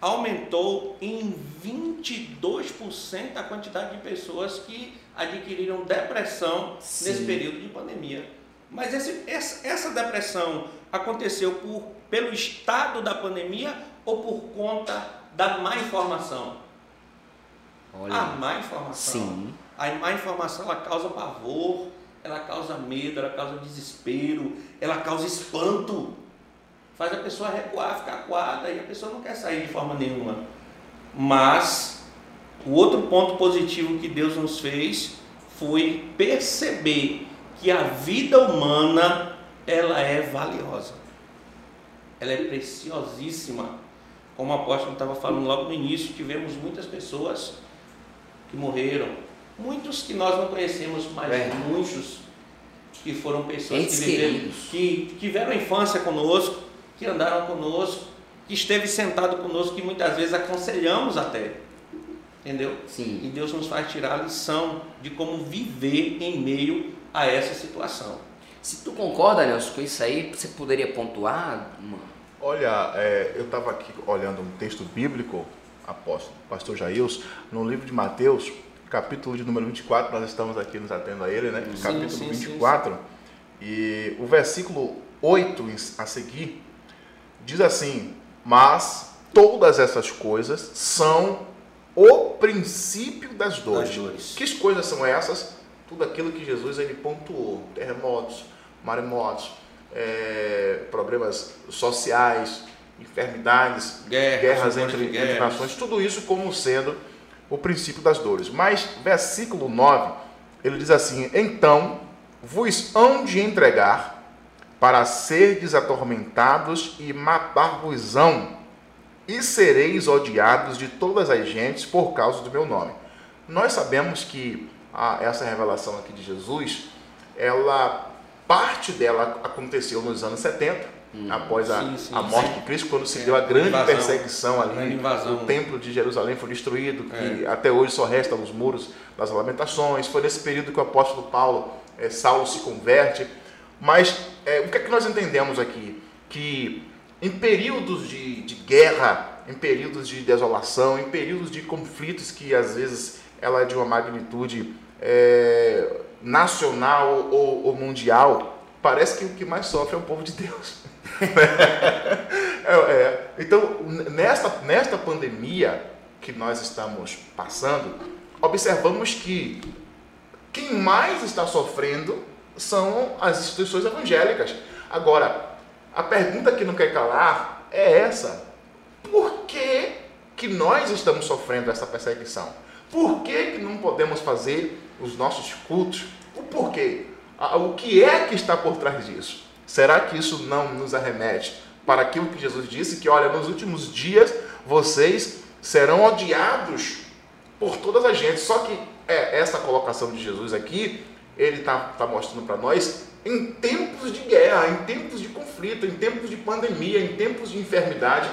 aumentou em 22% a quantidade de pessoas que adquiriram depressão Sim. nesse período de pandemia. Mas esse- essa, essa depressão aconteceu por, pelo estado da pandemia ou por conta da má informação? Olha. A má informação. Sim. A má informação ela causa pavor, ela causa medo, ela causa desespero, ela causa espanto. Faz a pessoa recuar, ficar acuada e a pessoa não quer sair de forma nenhuma. Mas o outro ponto positivo que Deus nos fez foi perceber que a vida humana ela é valiosa. Ela é preciosíssima. Como o apóstolo estava falando logo no início, tivemos muitas pessoas que morreram, muitos que nós não conhecemos, mas É. muitos que foram pessoas que, viveram, que tiveram infância conosco, que andaram conosco, que esteve sentado conosco, que muitas vezes aconselhamos até. Entendeu? Sim. E Deus nos faz tirar a lição de como viver em meio a essa situação. Se tu concorda, Nelson, com isso aí, você poderia pontuar uma? Olha, é, eu estava aqui olhando um texto bíblico, apóstolo, pastor Jails, no livro de Mateus, capítulo de número 24, nós estamos aqui nos atendo a ele, né? Sim, capítulo sim, sim, 24, e o versículo 8 em- a seguir diz assim: Mas todas essas coisas são o princípio das dores. Das dores. Que coisas são essas? Tudo aquilo que Jesus ele pontuou: terremotos, maremotos, é, problemas sociais, enfermidades, Guerras, guerras entre, nações, tudo isso como sendo o princípio das dores. Mas, versículo 9, ele diz assim: Então vos hão de entregar para serdes atormentados e matar-vos-ão, e sereis odiados de todas as gentes por causa do meu nome. Nós sabemos que a- essa revelação aqui de Jesus, ela parte dela aconteceu nos anos 70, após a, Sim, sim, a morte sim. de Cristo, quando se É, deu a grande invasão. perseguição ali, Grande o templo de Jerusalém foi destruído, que É. até hoje só restam os muros das lamentações. Foi nesse período que o apóstolo Paulo, eh, Saulo se converte. Mas eh, o que é que nós entendemos aqui? Que em períodos de, de guerra, em períodos de desolação, em períodos de conflitos que às vezes ela é de uma magnitude eh, nacional ou, ou mundial, parece que o que mais sofre é o povo de Deus. É, é. Então, nesta, nesta pandemia que nós estamos passando, observamos que quem mais está sofrendo são as instituições evangélicas. Agora, a pergunta que não quer calar é essa: por que, que nós estamos sofrendo essa perseguição? Por que, que não podemos fazer os nossos cultos? O porquê? O que é que está por trás disso? Será que isso não nos arremete para aquilo que Jesus disse, que olha, nos últimos dias vocês serão odiados por todas as gentes. Só que é, essa colocação de Jesus aqui, ele está tá mostrando para nós em tempos de guerra, em tempos de conflito, em tempos de pandemia, em tempos de enfermidade,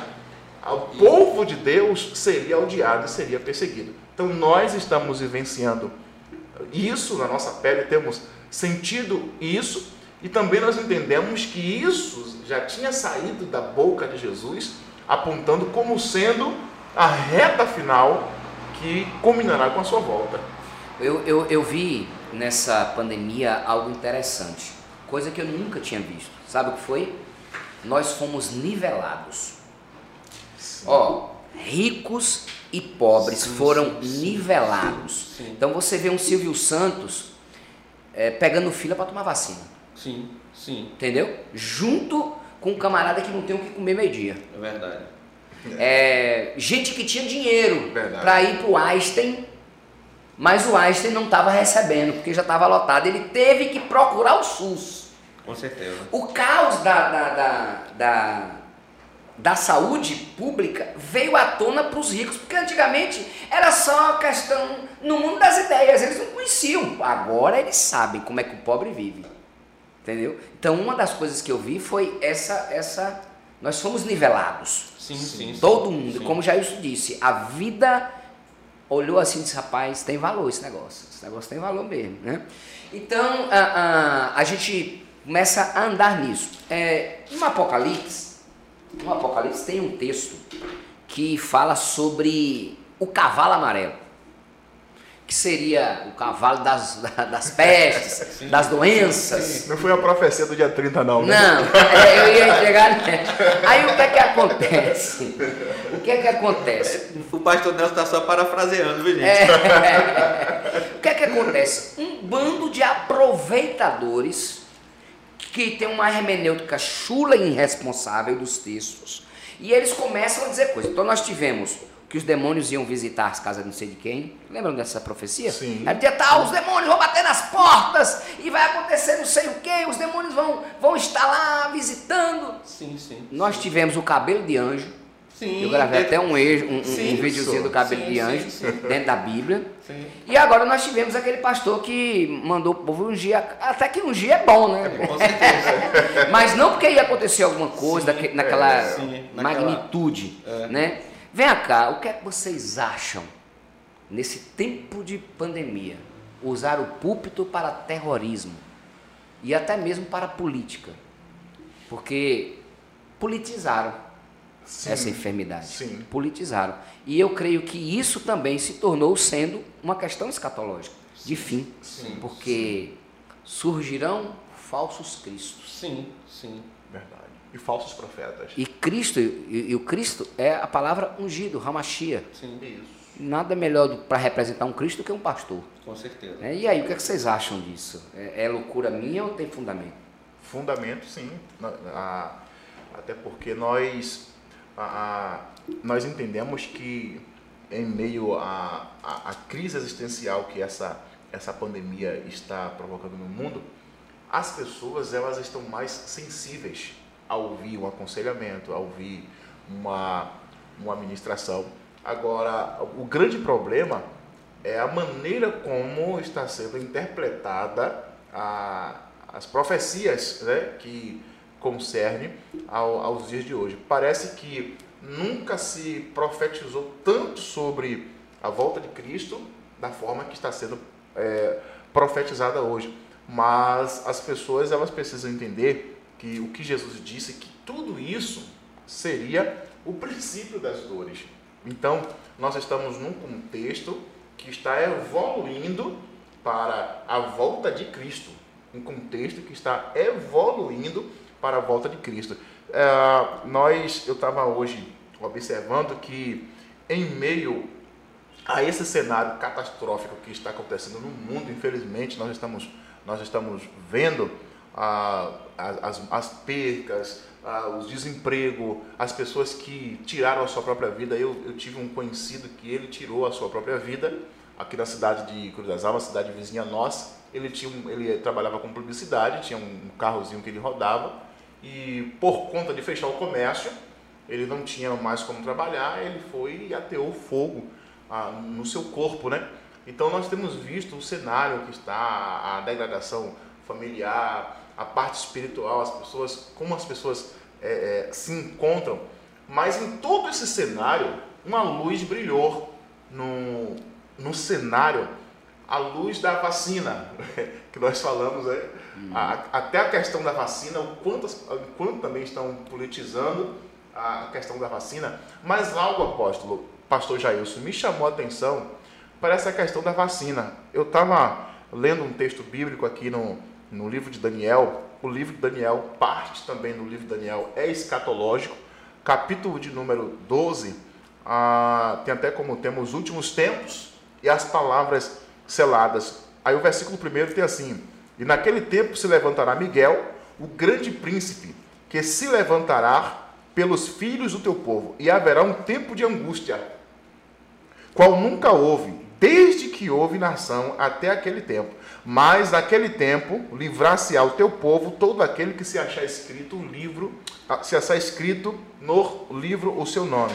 o povo de Deus seria odiado e seria perseguido. Então nós estamos vivenciando isso na nossa pele, temos sentido isso e também nós entendemos que isso já tinha saído da boca de Jesus, apontando como sendo a reta final que culminará com a sua volta. Eu, eu, eu vi nessa pandemia algo interessante, coisa que eu nunca tinha visto. Sabe o que foi? Nós fomos nivelados. Sim. Ó, ricos e pobres sim, foram sim, nivelados. Então você vê um Silvio Santos é, pegando fila para tomar vacina. Sim, sim. Entendeu? Junto com um camarada que não tem o que comer meio-dia. É verdade. É, gente que tinha dinheiro para ir para o Einstein, mas o Einstein não estava recebendo, porque já estava lotado. Ele teve que procurar o SUS. Com certeza. O caos da, da, da, da, da saúde pública veio à tona para os ricos, porque antigamente era só questão no mundo das ideias, eles não conheciam. Agora eles sabem como é que o pobre vive. Entendeu? Então uma das coisas que eu vi foi essa essa nós fomos nivelados. Sim, sim. Todo mundo, sim. como Jailson disse, a vida olhou assim e disse, rapaz, tem valor esse negócio. Esse negócio tem valor mesmo, né? Então, a, a, a gente começa a andar nisso. É, no Apocalipse, no Apocalipse tem um texto que fala sobre o cavalo amarelo que seria o cavalo das, das pestes, sim, das doenças. Sim. Não foi a profecia do dia 30, não, né? Não, é, eu ia chegar. Aí o que é que acontece? O que é que acontece? O pastor Nelson está só parafraseando, viu, gente? É, o que é que acontece? Um bando de aproveitadores que tem uma hermenêutica chula e irresponsável dos textos. E eles começam a dizer coisas. Então nós tivemos que os demônios iam visitar as casas de não sei de quem. Lembram dessa profecia? Sim. Aí dia tal, os demônios vão bater nas portas e vai acontecer não sei o que, os demônios vão, vão estar lá visitando. Sim, sim. Nós sim. tivemos o cabelo de anjo. Sim, Eu gravei até um, um, um, um videozinho do cabelo sim, de anjo dentro da Bíblia. E agora nós tivemos aquele pastor que mandou o povo ungir. Até que ungir é bom, né? É, com certeza. Mas não porque ia acontecer alguma coisa daquele, naquela é, magnitude, naquela, é. né? Vem cá, o que é que vocês acham nesse tempo de pandemia? Usar o púlpito para terrorismo e até mesmo para política. Porque politizaram sim, essa enfermidade. Sim. Politizaram. E eu creio que isso também se tornou sendo uma questão escatológica, de fim. Sim, porque surgirão falsos cristos. Sim, sim. E falsos profetas. E Cristo, e, e o Cristo é a palavra ungido, Hamashia. Sim, isso. Nada melhor para representar um Cristo que um pastor. Com certeza. É, e aí, o que, é que vocês acham disso? É, é, loucura minha ou tem fundamento? Fundamento, sim. até porque nós, nós entendemos que em meio à, à, crise existencial que essa, essa pandemia está provocando no mundo, as pessoas elas estão mais sensíveis a ouvir um aconselhamento, a ouvir uma, uma administração. Agora, o grande problema é a maneira como está sendo interpretada a, as profecias né, que concerne ao, aos dias de hoje. Parece que nunca se profetizou tanto sobre a volta de Cristo da forma que está sendo é, profetizada hoje. Mas as pessoas elas precisam entender que o que Jesus disse que tudo isso seria o princípio das dores. Então, nós estamos num contexto que está evoluindo para a volta de Cristo. Um contexto que está evoluindo para a volta de Cristo. É, nós, eu estava hoje observando que em meio a esse cenário catastrófico que está acontecendo no mundo, infelizmente, nós estamos, nós estamos vendo a, as, as percas, a, os desemprego, as pessoas que tiraram a sua própria vida. Eu, eu tive um conhecido que ele tirou a sua própria vida aqui na cidade de Cruz das Almas, cidade vizinha nossa. Ele, tinha ele trabalhava com publicidade, tinha um carrozinho que ele rodava e por conta de fechar o comércio, ele não tinha mais como trabalhar, ele foi e ateou fogo ah, no seu corpo, né? Então nós temos visto o cenário que está, a degradação familiar, a parte espiritual, as pessoas, como as pessoas é, é, se encontram. Mas em todo esse cenário, uma luz brilhou no, no cenário à luz da vacina, que nós falamos, né? Uhum. A, até a questão da vacina, o quanto, o quanto também estão politizando a questão da vacina, mas algo, apóstolo, pastor Jailson, me chamou a atenção para essa questão da vacina. Eu estava lendo um texto bíblico aqui no, no livro de Daniel, o livro de Daniel, parte também do livro de Daniel é escatológico, capítulo de número 12, ah, tem até como tema os últimos tempos e as palavras seladas. Aí o versículo primeiro tem assim: E naquele tempo se levantará Miguel, o grande príncipe, que se levantará pelos filhos do teu povo, e haverá um tempo de angústia, qual nunca houve, desde que houve nação até aquele tempo. Mas naquele tempo livrar-se-á o teu povo todo aquele que se achar escrito o livro, ah, se achar escrito no livro o seu nome.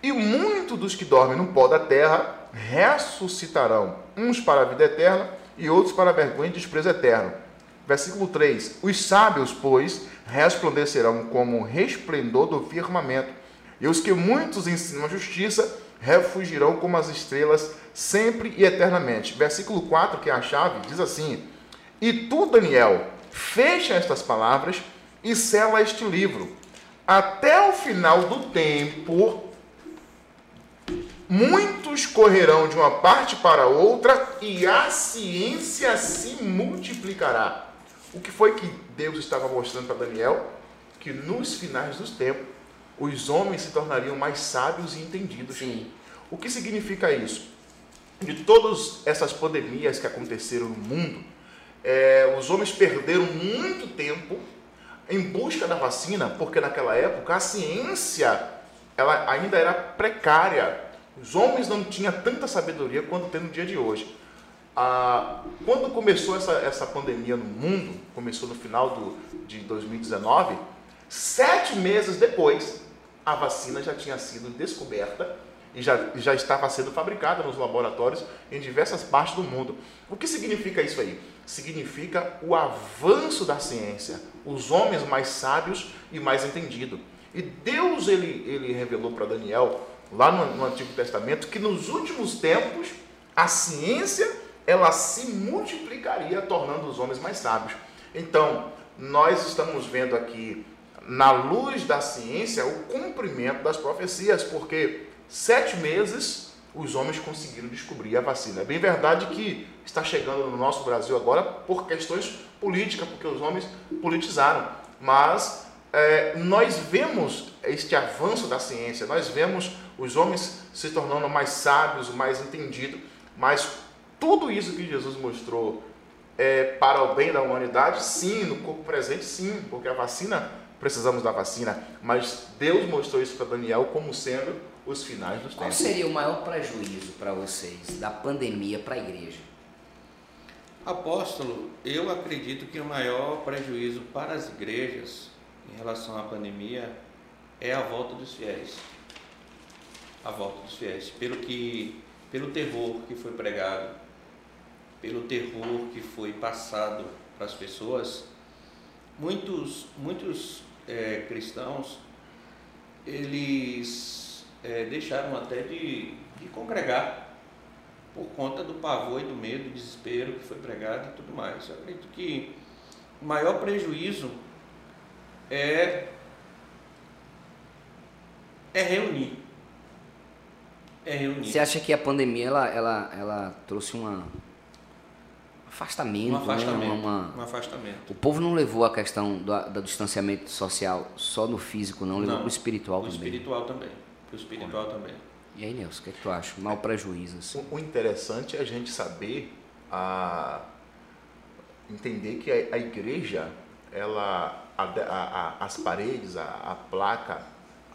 E muitos dos que dormem no pó da terra ressuscitarão, uns para a vida eterna e outros para a vergonha e desprezo eterno. Versículo 3: Os sábios, pois, resplandecerão como resplendor do firmamento, e os que muitos ensinam a justiça refugirão como as estrelas sempre e eternamente. Versículo 4, que é a chave, diz assim: E tu, Daniel, fecha estas palavras e sela este livro. Até o final do tempo, muitos correrão de uma parte para outra e a ciência se multiplicará. O que foi que Deus estava mostrando para Daniel? Que nos finais dos tempos, os homens se tornariam mais sábios e entendidos. Sim. O que significa isso? De todas essas pandemias que aconteceram no mundo, é, os homens perderam muito tempo em busca da vacina, porque naquela época a ciência ela ainda era precária. Os homens não tinham tanta sabedoria quanto tem no dia de hoje. Ah, quando começou essa, essa pandemia no mundo, começou no final do, de 2019, sete meses depois, a vacina já tinha sido descoberta e já, já estava sendo fabricada nos laboratórios em diversas partes do mundo. O que significa isso aí? Significa o avanço da ciência, os homens mais sábios e mais entendidos. E Deus ele, ele revelou para Daniel, lá no, no Antigo Testamento, que nos últimos tempos a ciência ela se multiplicaria, tornando os homens mais sábios. Então, nós estamos vendo aqui, na luz da ciência, o cumprimento das profecias, porque sete meses os homens conseguiram descobrir a vacina. É bem verdade que está chegando no nosso Brasil agora por questões políticas, porque os homens politizaram. Mas é, nós vemos este avanço da ciência, nós vemos os homens se tornando mais sábios, mais entendidos, mas tudo isso que Jesus mostrou é, para o bem da humanidade, sim, no corpo presente, sim, porque a vacina, precisamos da vacina, mas Deus mostrou isso para Daniel como sendo os finais dos Qual tempos. Qual seria o maior prejuízo para vocês da pandemia para a igreja? Apóstolo, eu acredito que o maior prejuízo para as igrejas em relação à pandemia é a volta dos fiéis. A volta dos fiéis. Pelo que, pelo terror que foi pregado, pelo terror que foi passado para as pessoas, muitos, muitos é, cristãos eles é, deixaram até de, de congregar por conta do pavor e do medo, do desespero que foi pregado e tudo mais. Eu acredito que o maior prejuízo é, é reunir. É reunir. Você acha que a pandemia ela, ela, ela trouxe uma afastamento, um afastamento, né? uma, um afastamento. O povo não levou a questão do, do distanciamento social só no físico, não, levou para o espiritual o também. espiritual também. O espiritual também. E aí, Nelson, o que, é que tu acha? Mal prejuízo. Assim. O, o interessante é a gente saber, a, entender que a, a igreja, ela, a, a, as paredes, a, placa,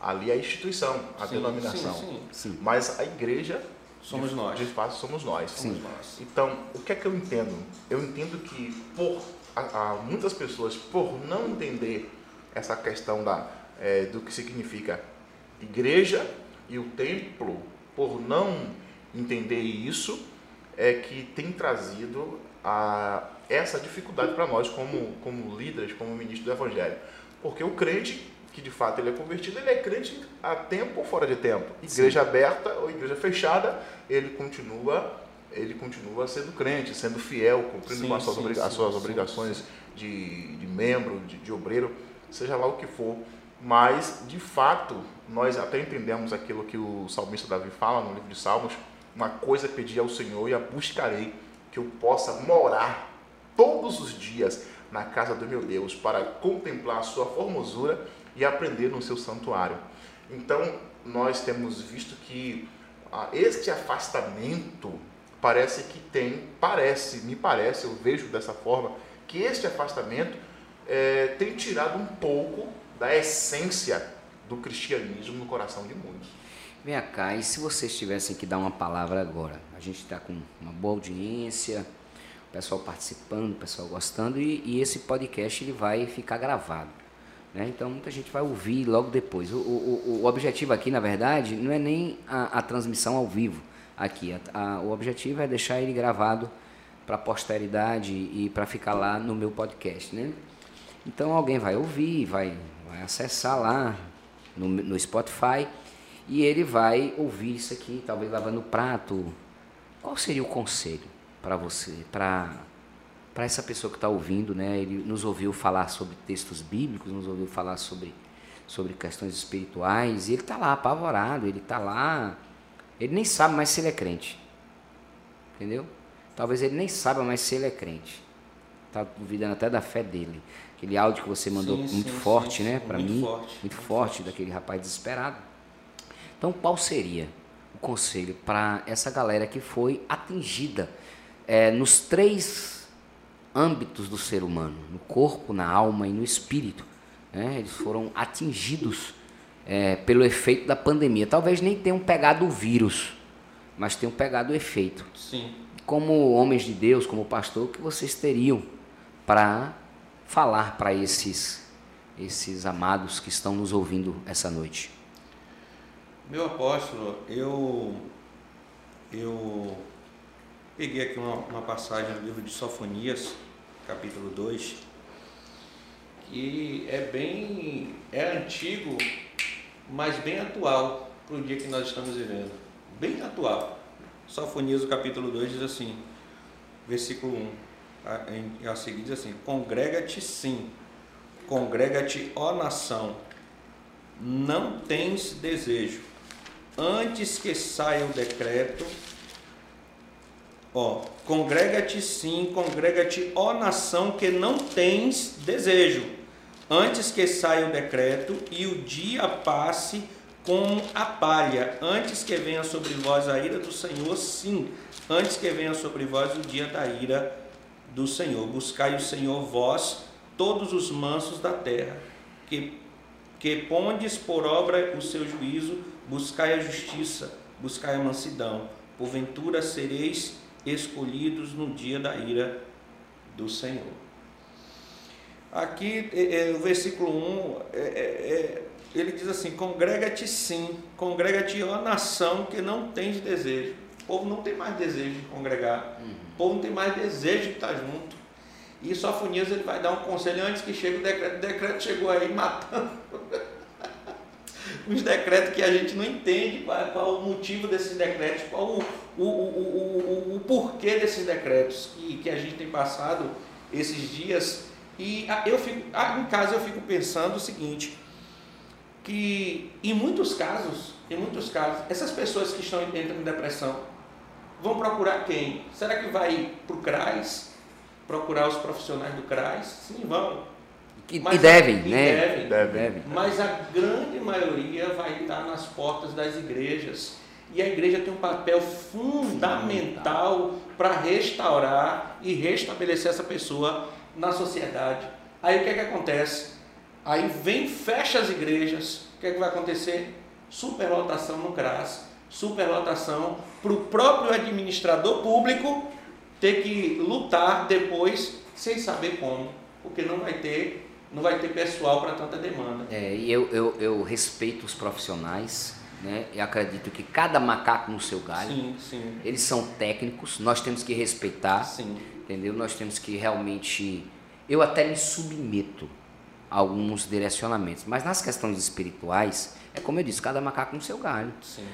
ali é a instituição, a sim, denominação. Sim, sim. Mas a igreja Somos de, nós. De fato, somos nós. Somos nós. Então, o que é que eu entendo? Eu entendo que por a, a muitas pessoas, por não entender essa questão da, é, do que significa igreja e o templo, por não entender isso, é que tem trazido a, essa dificuldade para nós como, como líderes, como ministros do Evangelho. Porque o crente que de fato ele é convertido, ele é crente a tempo ou fora de tempo. Igreja Sim. aberta ou igreja fechada, ele continua ele continua sendo crente, sendo fiel, cumprindo sim, as suas, sim, obriga sim, suas obrigações de, de membro, de, de obreiro, seja lá o que for. Mas, de fato, nós até entendemos aquilo que o salmista Davi fala no livro de Salmos, uma coisa pedi ao Senhor e a buscarei, que eu possa morar todos os dias na casa do meu Deus, para contemplar a sua formosura e aprender no seu santuário. Então, nós temos visto que ah, este afastamento parece que tem, parece, me parece, eu vejo dessa forma, que este afastamento é, tem tirado um pouco da essência do cristianismo no coração de muitos. Vem cá, e se vocês tivessem que dar uma palavra agora? A gente está com uma boa audiência, o pessoal participando, o pessoal gostando, e, e esse podcast ele vai ficar gravado. Né? Então muita gente vai ouvir logo depois. O, o, o objetivo aqui, na verdade, não é nem a, a transmissão ao vivo aqui. A, a, o objetivo é deixar ele gravado para a posteridade e para ficar lá no meu podcast. Né? Então alguém vai ouvir, vai, vai acessar lá no, no Spotify e ele vai ouvir isso aqui, talvez lavando prato. Qual seria o conselho para você, para para essa pessoa que está ouvindo, né? Ele nos ouviu falar sobre textos bíblicos, nos ouviu falar sobre sobre questões espirituais, e ele está lá apavorado, ele está lá, ele nem sabe mais se ele é crente, entendeu? Talvez ele nem saiba mais se ele é crente, está duvidando até da fé dele. Aquele áudio que você mandou sim, muito sim, forte, sim, né, para mim, forte, muito, muito forte, forte daquele rapaz desesperado. Então, qual seria o conselho para essa galera que foi atingida é, nos três âmbitos do ser humano, no corpo, na alma e no espírito? Né? Eles foram atingidos é, pelo efeito da pandemia. Talvez nem tenham pegado o vírus, mas tenham pegado o efeito. Sim. Como homens de Deus, como pastor, que vocês teriam para falar para esses esses amados que estão nos ouvindo essa noite? Meu apóstolo, eu, eu peguei aqui uma, uma passagem do livro de Sofonias, capítulo 2, que é bem, é antigo, mas bem atual para o dia que nós estamos vivendo. Bem atual. Sofonias, capítulo 2, diz assim, versículo 1, a, a seguir diz assim, congrega-te sim, congrega-te, ó nação, não tens desejo antes que saia o decreto, ó, congrega-te sim, congrega-te, ó nação que não tens desejo, antes que saia o decreto e o dia passe como a palha, antes que venha sobre vós a ira do Senhor, sim, antes que venha sobre vós o dia da ira do Senhor. Buscai o Senhor vós, todos os mansos da terra, que, que pondes por obra o seu juízo, Buscai a justiça, buscai a mansidão, porventura sereis escolhidos no dia da ira do Senhor. Aqui, é, é, o versículo 1, é, é, é, ele diz assim: Congrega-te sim, congrega-te, ó nação que não tens desejo. O povo não tem mais desejo de congregar, uhum. o povo não tem mais desejo de estar junto. E Sofonias ele vai dar um conselho antes que chegue o decreto. O decreto chegou aí matando uns decretos que a gente não entende qual, qual o motivo desses decretos, qual o, o, o, o, o porquê desses decretos que, que a gente tem passado esses dias. E eu fico, em casa eu fico pensando o seguinte, que em muitos casos, em muitos casos, essas pessoas que estão entrando em depressão vão procurar quem? Será que vai para o CRAS? Procurar os profissionais do CRAS? Sim, vão. Que, e devem, e né? Devem, devem. Mas a grande maioria vai estar nas portas das igrejas. E a igreja tem um papel fundamental para restaurar e restabelecer essa pessoa na sociedade. Aí o que é que acontece? Aí vem, fecha as igrejas, o que é que vai acontecer? Superlotação no CRAS, superlotação para o próprio administrador público ter que lutar depois sem saber como, porque não vai ter não vai ter pessoal para tanta demanda. É, e eu, eu, eu respeito os profissionais, né? Eu acredito que cada macaco no seu galho. Sim, sim. Eles são técnicos, nós temos que respeitar. Sim. Entendeu? Nós temos que realmente. Eu até me submeto a alguns direcionamentos, mas nas questões espirituais, é como eu disse, cada macaco no seu galho.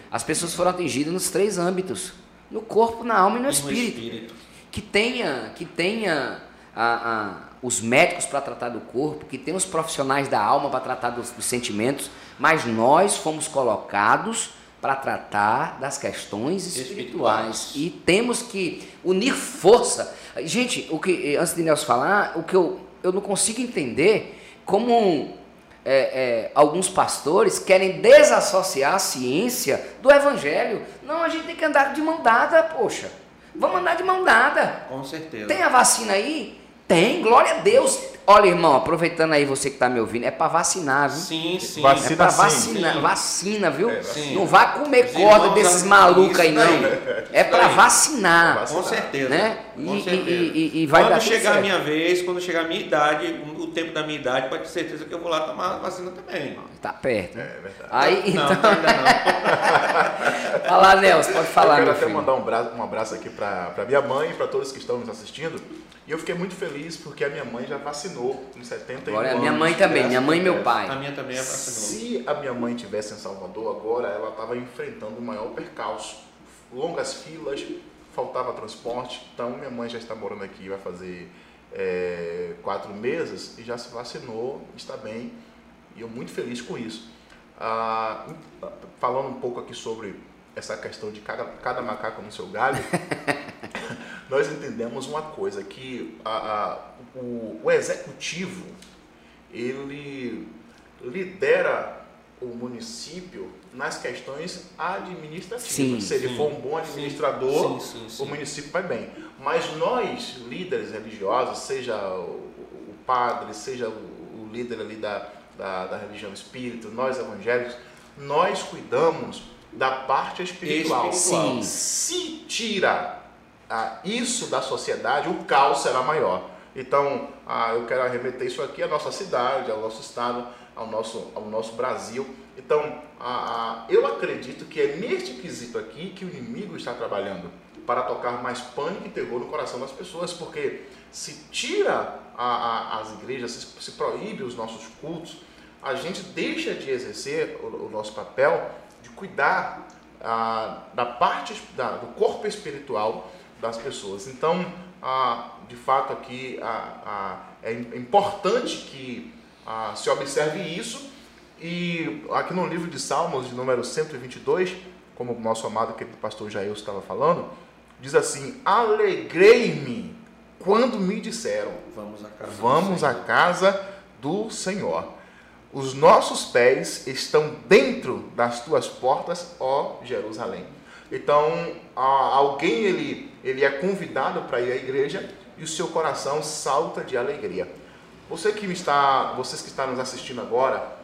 As pessoas foram atingidas nos três âmbitos. no corpo, na alma e no, E no espírito. espírito. Que tenha, que tenha a- a- os médicos para tratar do corpo, que tenha os profissionais da alma para tratar dos, dos sentimentos, mas nós fomos colocados para tratar das questões espirituais. Espirituais. E temos que unir força. Gente, o que, antes de Nelson falar, o que eu, eu não consigo entender como é, é, alguns pastores querem desassociar a ciência do evangelho. Não, a gente tem que andar de mão dada, poxa. Vamos andar de mão dada. Com certeza. Tem a vacina aí? Tem, glória a Deus. Olha, irmão, aproveitando aí você que está me ouvindo, é para vacinar, viu? Sim, sim. Vacina É para sim. vacinar, Sim. vacina, viu? É, sim. Não vá comer Os corda desses malucos aí, não. daí. É para vacinar. Vacinar. Com certeza. Né? Com E- certeza. e- e- e vai quando dar chegar a certo. minha vez, quando chegar a minha idade, o tempo da minha idade, pode ter certeza que eu vou lá tomar a vacina também. Tá perto. É verdade. Aí, Não, então. ainda não. Fala, Nelson, pode falar, eu quero meu até filho. mandar um abraço, um abraço aqui para minha mãe e para todos que estão nos assistindo. E eu fiquei muito feliz porque a minha mãe já vacinou em 71 Olha, anos. minha mãe também, minha mãe e meu A pai. minha também é vacinou. Se a minha mãe tivesse em Salvador agora, ela estava enfrentando o maior percalço. Longas filas, faltava transporte. Então, minha mãe já está morando aqui, vai fazer é, quatro meses e já se vacinou, está bem. E eu muito feliz com isso. Ah, falando um pouco aqui sobre essa questão de cada, cada macaco no seu galho, nós entendemos uma coisa, que a- a- o, o executivo, ele lidera o município nas questões administrativas. Sim, Se ele sim. for um bom administrador, Sim, o município vai bem. Mas nós, líderes religiosos, seja o, o padre, seja o, o líder ali da, da, da religião espírita, nós evangélicos, nós cuidamos da parte espiritual. Espiritual. Sim. Se tira ah, isso da sociedade, o caos será maior. Então, ah, eu quero arremeter isso aqui à nossa cidade, ao nosso estado, ao nosso, ao nosso Brasil. Então, ah, ah, eu acredito que é neste quesito aqui que o inimigo está trabalhando para tocar mais pânico e terror no coração das pessoas, porque se tira a- a- as igrejas, se, se proíbe os nossos cultos, a gente deixa de exercer o, o nosso papel cuidar ah, da parte da- do corpo espiritual das pessoas. Então, ah, de fato, aqui ah, é im- importante que se observe isso. E aqui no livro de Salmos, de número 122, como o nosso amado querido pastor Jair estava falando, diz assim: Alegrei-me quando me disseram, Vamos à casa. do Vamos à Senhor. casa do Senhor. Os nossos pés estão dentro das tuas portas, ó Jerusalém. Então, alguém ele, ele é convidado para ir à igreja e o seu coração salta de alegria. Você que está, vocês que estão nos assistindo agora,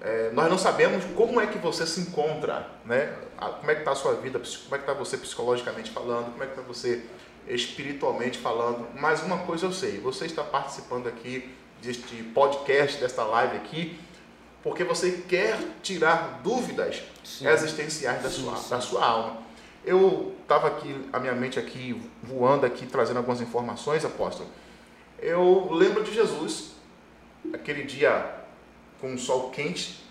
é, nós não sabemos como é que você se encontra, né? Como é que está a sua vida, como é que está você psicologicamente falando, como é que está você espiritualmente falando. Mas uma coisa eu sei, você está participando aqui deste podcast, desta live aqui, porque você quer tirar dúvidas Sim. existenciais da Sim, sua, sim. da sua alma. Eu estava aqui, a minha mente aqui voando aqui, trazendo algumas informações, apóstolo. Eu lembro de Jesus, aquele dia com um sol quente,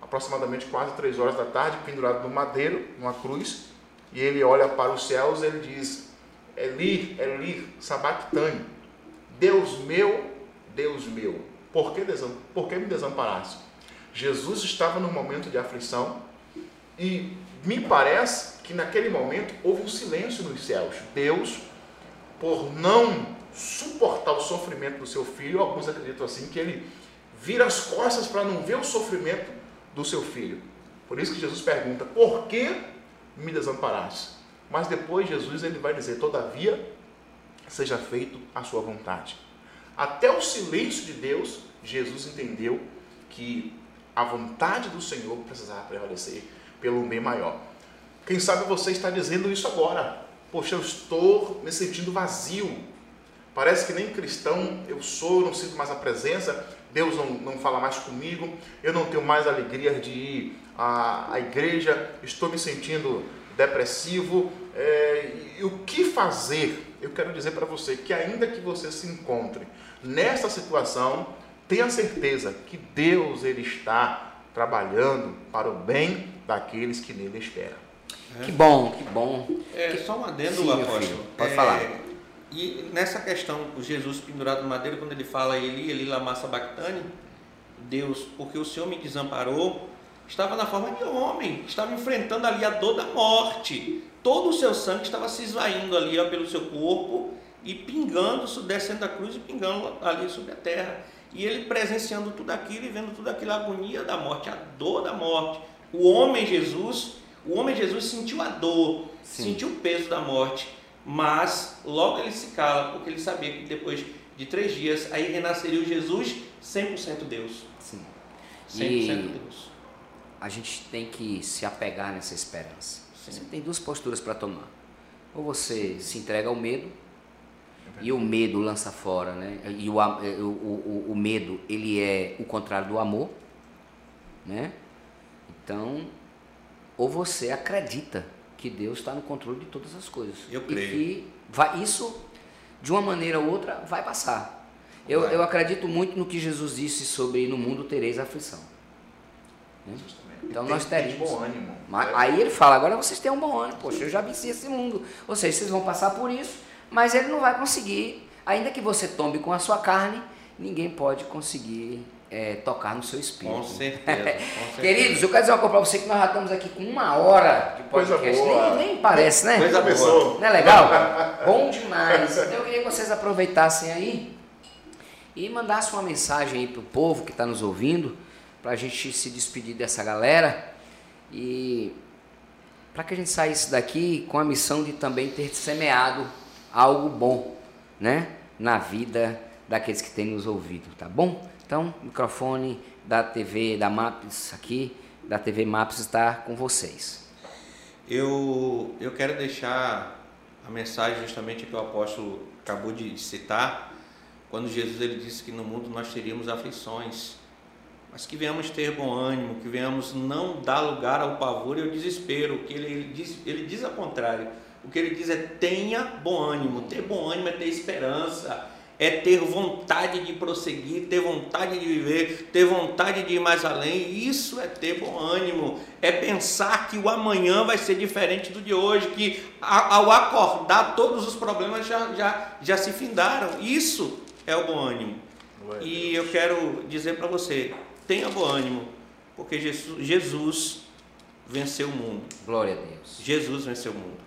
aproximadamente quase três horas da tarde, pendurado no madeiro, numa cruz, e ele olha para os céus e ele diz: Eli, Eli, sabactane, Deus meu, Deus meu, por que, desam- por que me desamparaste? Jesus estava num momento de aflição e me parece que naquele momento houve um silêncio nos céus. Deus, por não suportar o sofrimento do seu filho, alguns acreditam assim, que ele vira as costas para não ver o sofrimento do seu filho. Por isso que Jesus pergunta: Por que me desamparaste? Mas depois Jesus ele vai dizer: Todavia, seja feito a sua vontade. Até o silêncio de Deus, Jesus entendeu que a vontade do Senhor precisava prevalecer pelo bem maior. Quem sabe você está dizendo isso agora. Poxa, eu estou me sentindo vazio. Parece que nem cristão eu sou, não sinto mais a presença, Deus não, não fala mais comigo, eu não tenho mais alegria de ir à, à igreja, estou me sentindo depressivo. é, e, o que fazer? Eu quero dizer para você que, ainda que você se encontre nessa situação, tenha certeza que Deus ele está trabalhando para o bem daqueles que nele esperam. É. Que bom, que bom. É, que... só um adendo, Sim, apóstolo. Pode é, falar. E nessa questão, o Jesus pendurado no madeira, quando ele fala Eli, Eli lama sabachthani, Deus, porque o Senhor me desamparou, estava na forma de homem, estava enfrentando ali a dor da morte. Todo o seu sangue estava se esvaindo ali ó, pelo seu corpo e pingando, descendo da cruz e pingando ali sobre a terra. E ele presenciando tudo aquilo e vendo tudo aquilo, a agonia da morte, a dor da morte. O homem Jesus, o homem Jesus sentiu a dor, Sim. sentiu o peso da morte, mas logo ele se cala, porque ele sabia que depois de três dias aí renasceria o Jesus 100% Deus. Sim. 100% e Deus. A gente tem que se apegar nessa esperança. Sim. Você tem duas posturas para tomar. Ou você se entrega ao medo, e o medo lança fora, né? E o, o, o, o medo, ele é o contrário do amor, né? Então, ou você acredita que Deus está no controle de todas as coisas. Eu creio. E que vai, isso, de uma maneira ou outra, vai passar. Eu, eu acredito muito no que Jesus disse sobre no mundo tereis aflição. Né? Então tem, nós teremos. bom ânimo. Mas, aí ele fala, agora vocês têm um bom ânimo. Poxa, eu já venci esse mundo. Ou seja, vocês vão passar por isso mas ele não vai conseguir, ainda que você tombe com a sua carne, ninguém pode conseguir é, tocar no seu espírito. Com certeza, com certeza. Queridos, eu quero dizer uma coisa para você que nós já estamos aqui com uma hora de podcast. Nem, nem, parece, né? Coisa boa. Não é legal? Bom demais. Então eu queria que vocês aproveitassem aí e mandassem uma mensagem aí para o povo que está nos ouvindo, para a gente se despedir dessa galera e para que a gente saísse daqui com a missão de também ter semeado algo bom, né? Na vida daqueles que têm nos ouvido, tá bom? Então, microfone da TV da Maps aqui, da TV Maps está com vocês. Eu, eu quero deixar a mensagem justamente que o apóstolo acabou de citar, quando Jesus ele disse que no mundo nós teríamos aflições, mas que venhamos ter bom ânimo, que venhamos não dar lugar ao pavor e ao desespero, que ele, ele diz, ele diz ao contrário, o que ele diz é tenha bom ânimo. Ter bom ânimo é ter esperança, é ter vontade de prosseguir, ter vontade de viver, ter vontade de ir mais além. Isso é ter bom ânimo. É pensar que o amanhã vai ser diferente do de hoje, que ao acordar todos os problemas já, já, já se findaram. Isso é o bom ânimo. E eu quero dizer para você, tenha bom ânimo, porque Jesus, Jesus venceu o mundo. Glória a Deus. Jesus venceu o mundo.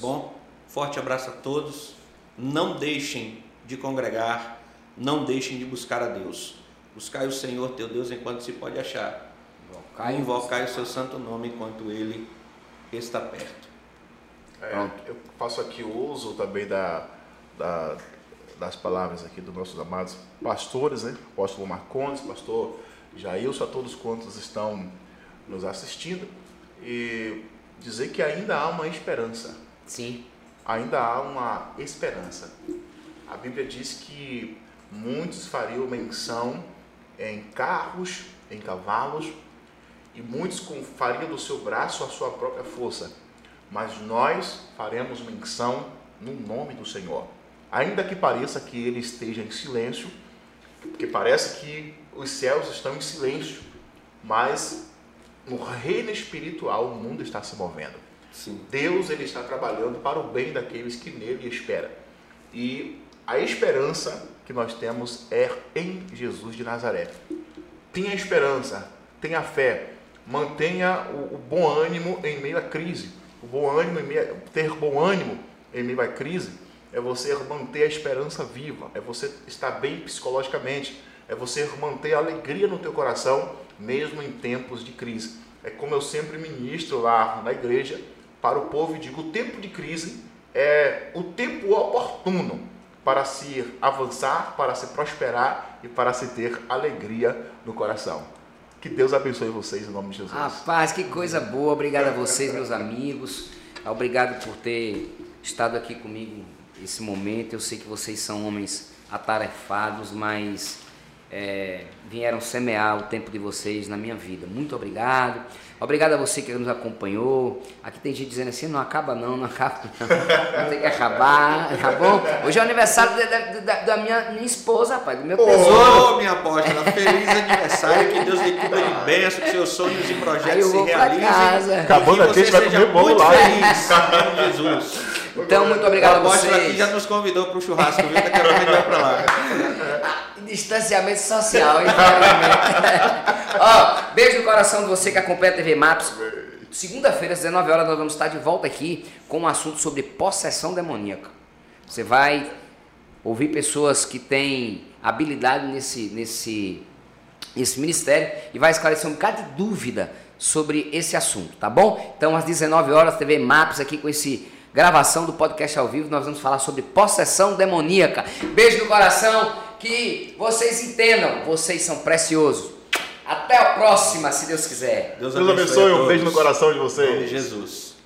Bom, forte abraço a todos. Não deixem de congregar, não deixem de buscar a Deus. Buscai o Senhor teu Deus enquanto se pode achar. Invocai, invocai o seu santo nome enquanto ele está perto. É, eu faço aqui uso também da, da, das palavras aqui dos nossos amados pastores, né? Apóstolo Marcondes, pastor Jailson, a todos quantos estão nos assistindo. E dizer que ainda há uma esperança. Sim. Ainda há uma esperança. A Bíblia diz que muitos fariam menção em carros, em cavalos, e muitos fariam do seu braço a sua própria força. Mas nós faremos menção no nome do Senhor. Ainda que pareça que ele esteja em silêncio, porque parece que os céus estão em silêncio, mas no reino espiritual o mundo está se movendo. Sim. Deus ele está trabalhando para o bem daqueles que nele esperam. E a esperança que nós temos é em Jesus de Nazaré. Tenha esperança, tenha fé, mantenha o, o bom ânimo em meio à crise. O bom ânimo em meio, ter bom ânimo em meio à crise é você manter a esperança viva, é você estar bem psicologicamente, é você manter a alegria no teu coração mesmo em tempos de crise. É como eu sempre ministro lá na igreja para o povo e digo: o tempo de crise é o tempo oportuno para se avançar, para se prosperar e para se ter alegria no coração. Que Deus abençoe vocês em nome de Jesus. Rapaz, que coisa boa. Obrigado a vocês, meus amigos. Obrigado por ter estado aqui comigo esse momento. Eu sei que vocês são homens atarefados, mas é, vieram semear o tempo de vocês na minha vida. Muito obrigado. Obrigado a você que nos acompanhou. Aqui tem gente dizendo assim, não acaba não, não acaba não. Tem que acabar, tá bom? Hoje é o aniversário da, da, da minha, minha esposa, rapaz, do meu tesouro. Ô, minha apóstola, feliz aniversário, que Deus lhe cubra de bênção, que seus sonhos e projetos eu se realizem. casa. Acabando aqui, a gente vai seja comer bolo lá. feliz, em Jesus. Então, muito obrigado a apóstolo aqui vocês. já nos convidou para o churrasco, viu? Daqui a pouco a gente vai para lá. Distanciamento social, hein? Ó, beijo no coração de você que acompanha a TV Maps. Segunda-feira, às 19 horas, nós vamos estar de volta aqui com um assunto sobre possessão demoníaca. Você vai ouvir pessoas que têm habilidade nesse, nesse, nesse ministério e vai esclarecer um bocado de dúvida sobre esse assunto, tá bom? Então, às 19 horas, TV Maps aqui com esse gravação do podcast ao vivo, nós vamos falar sobre possessão demoníaca. Beijo no coração, que vocês entendam, vocês são preciosos. Até a próxima, se Deus quiser. Deus abençoe, a um beijo no coração de Em nome de vocês. Jesus.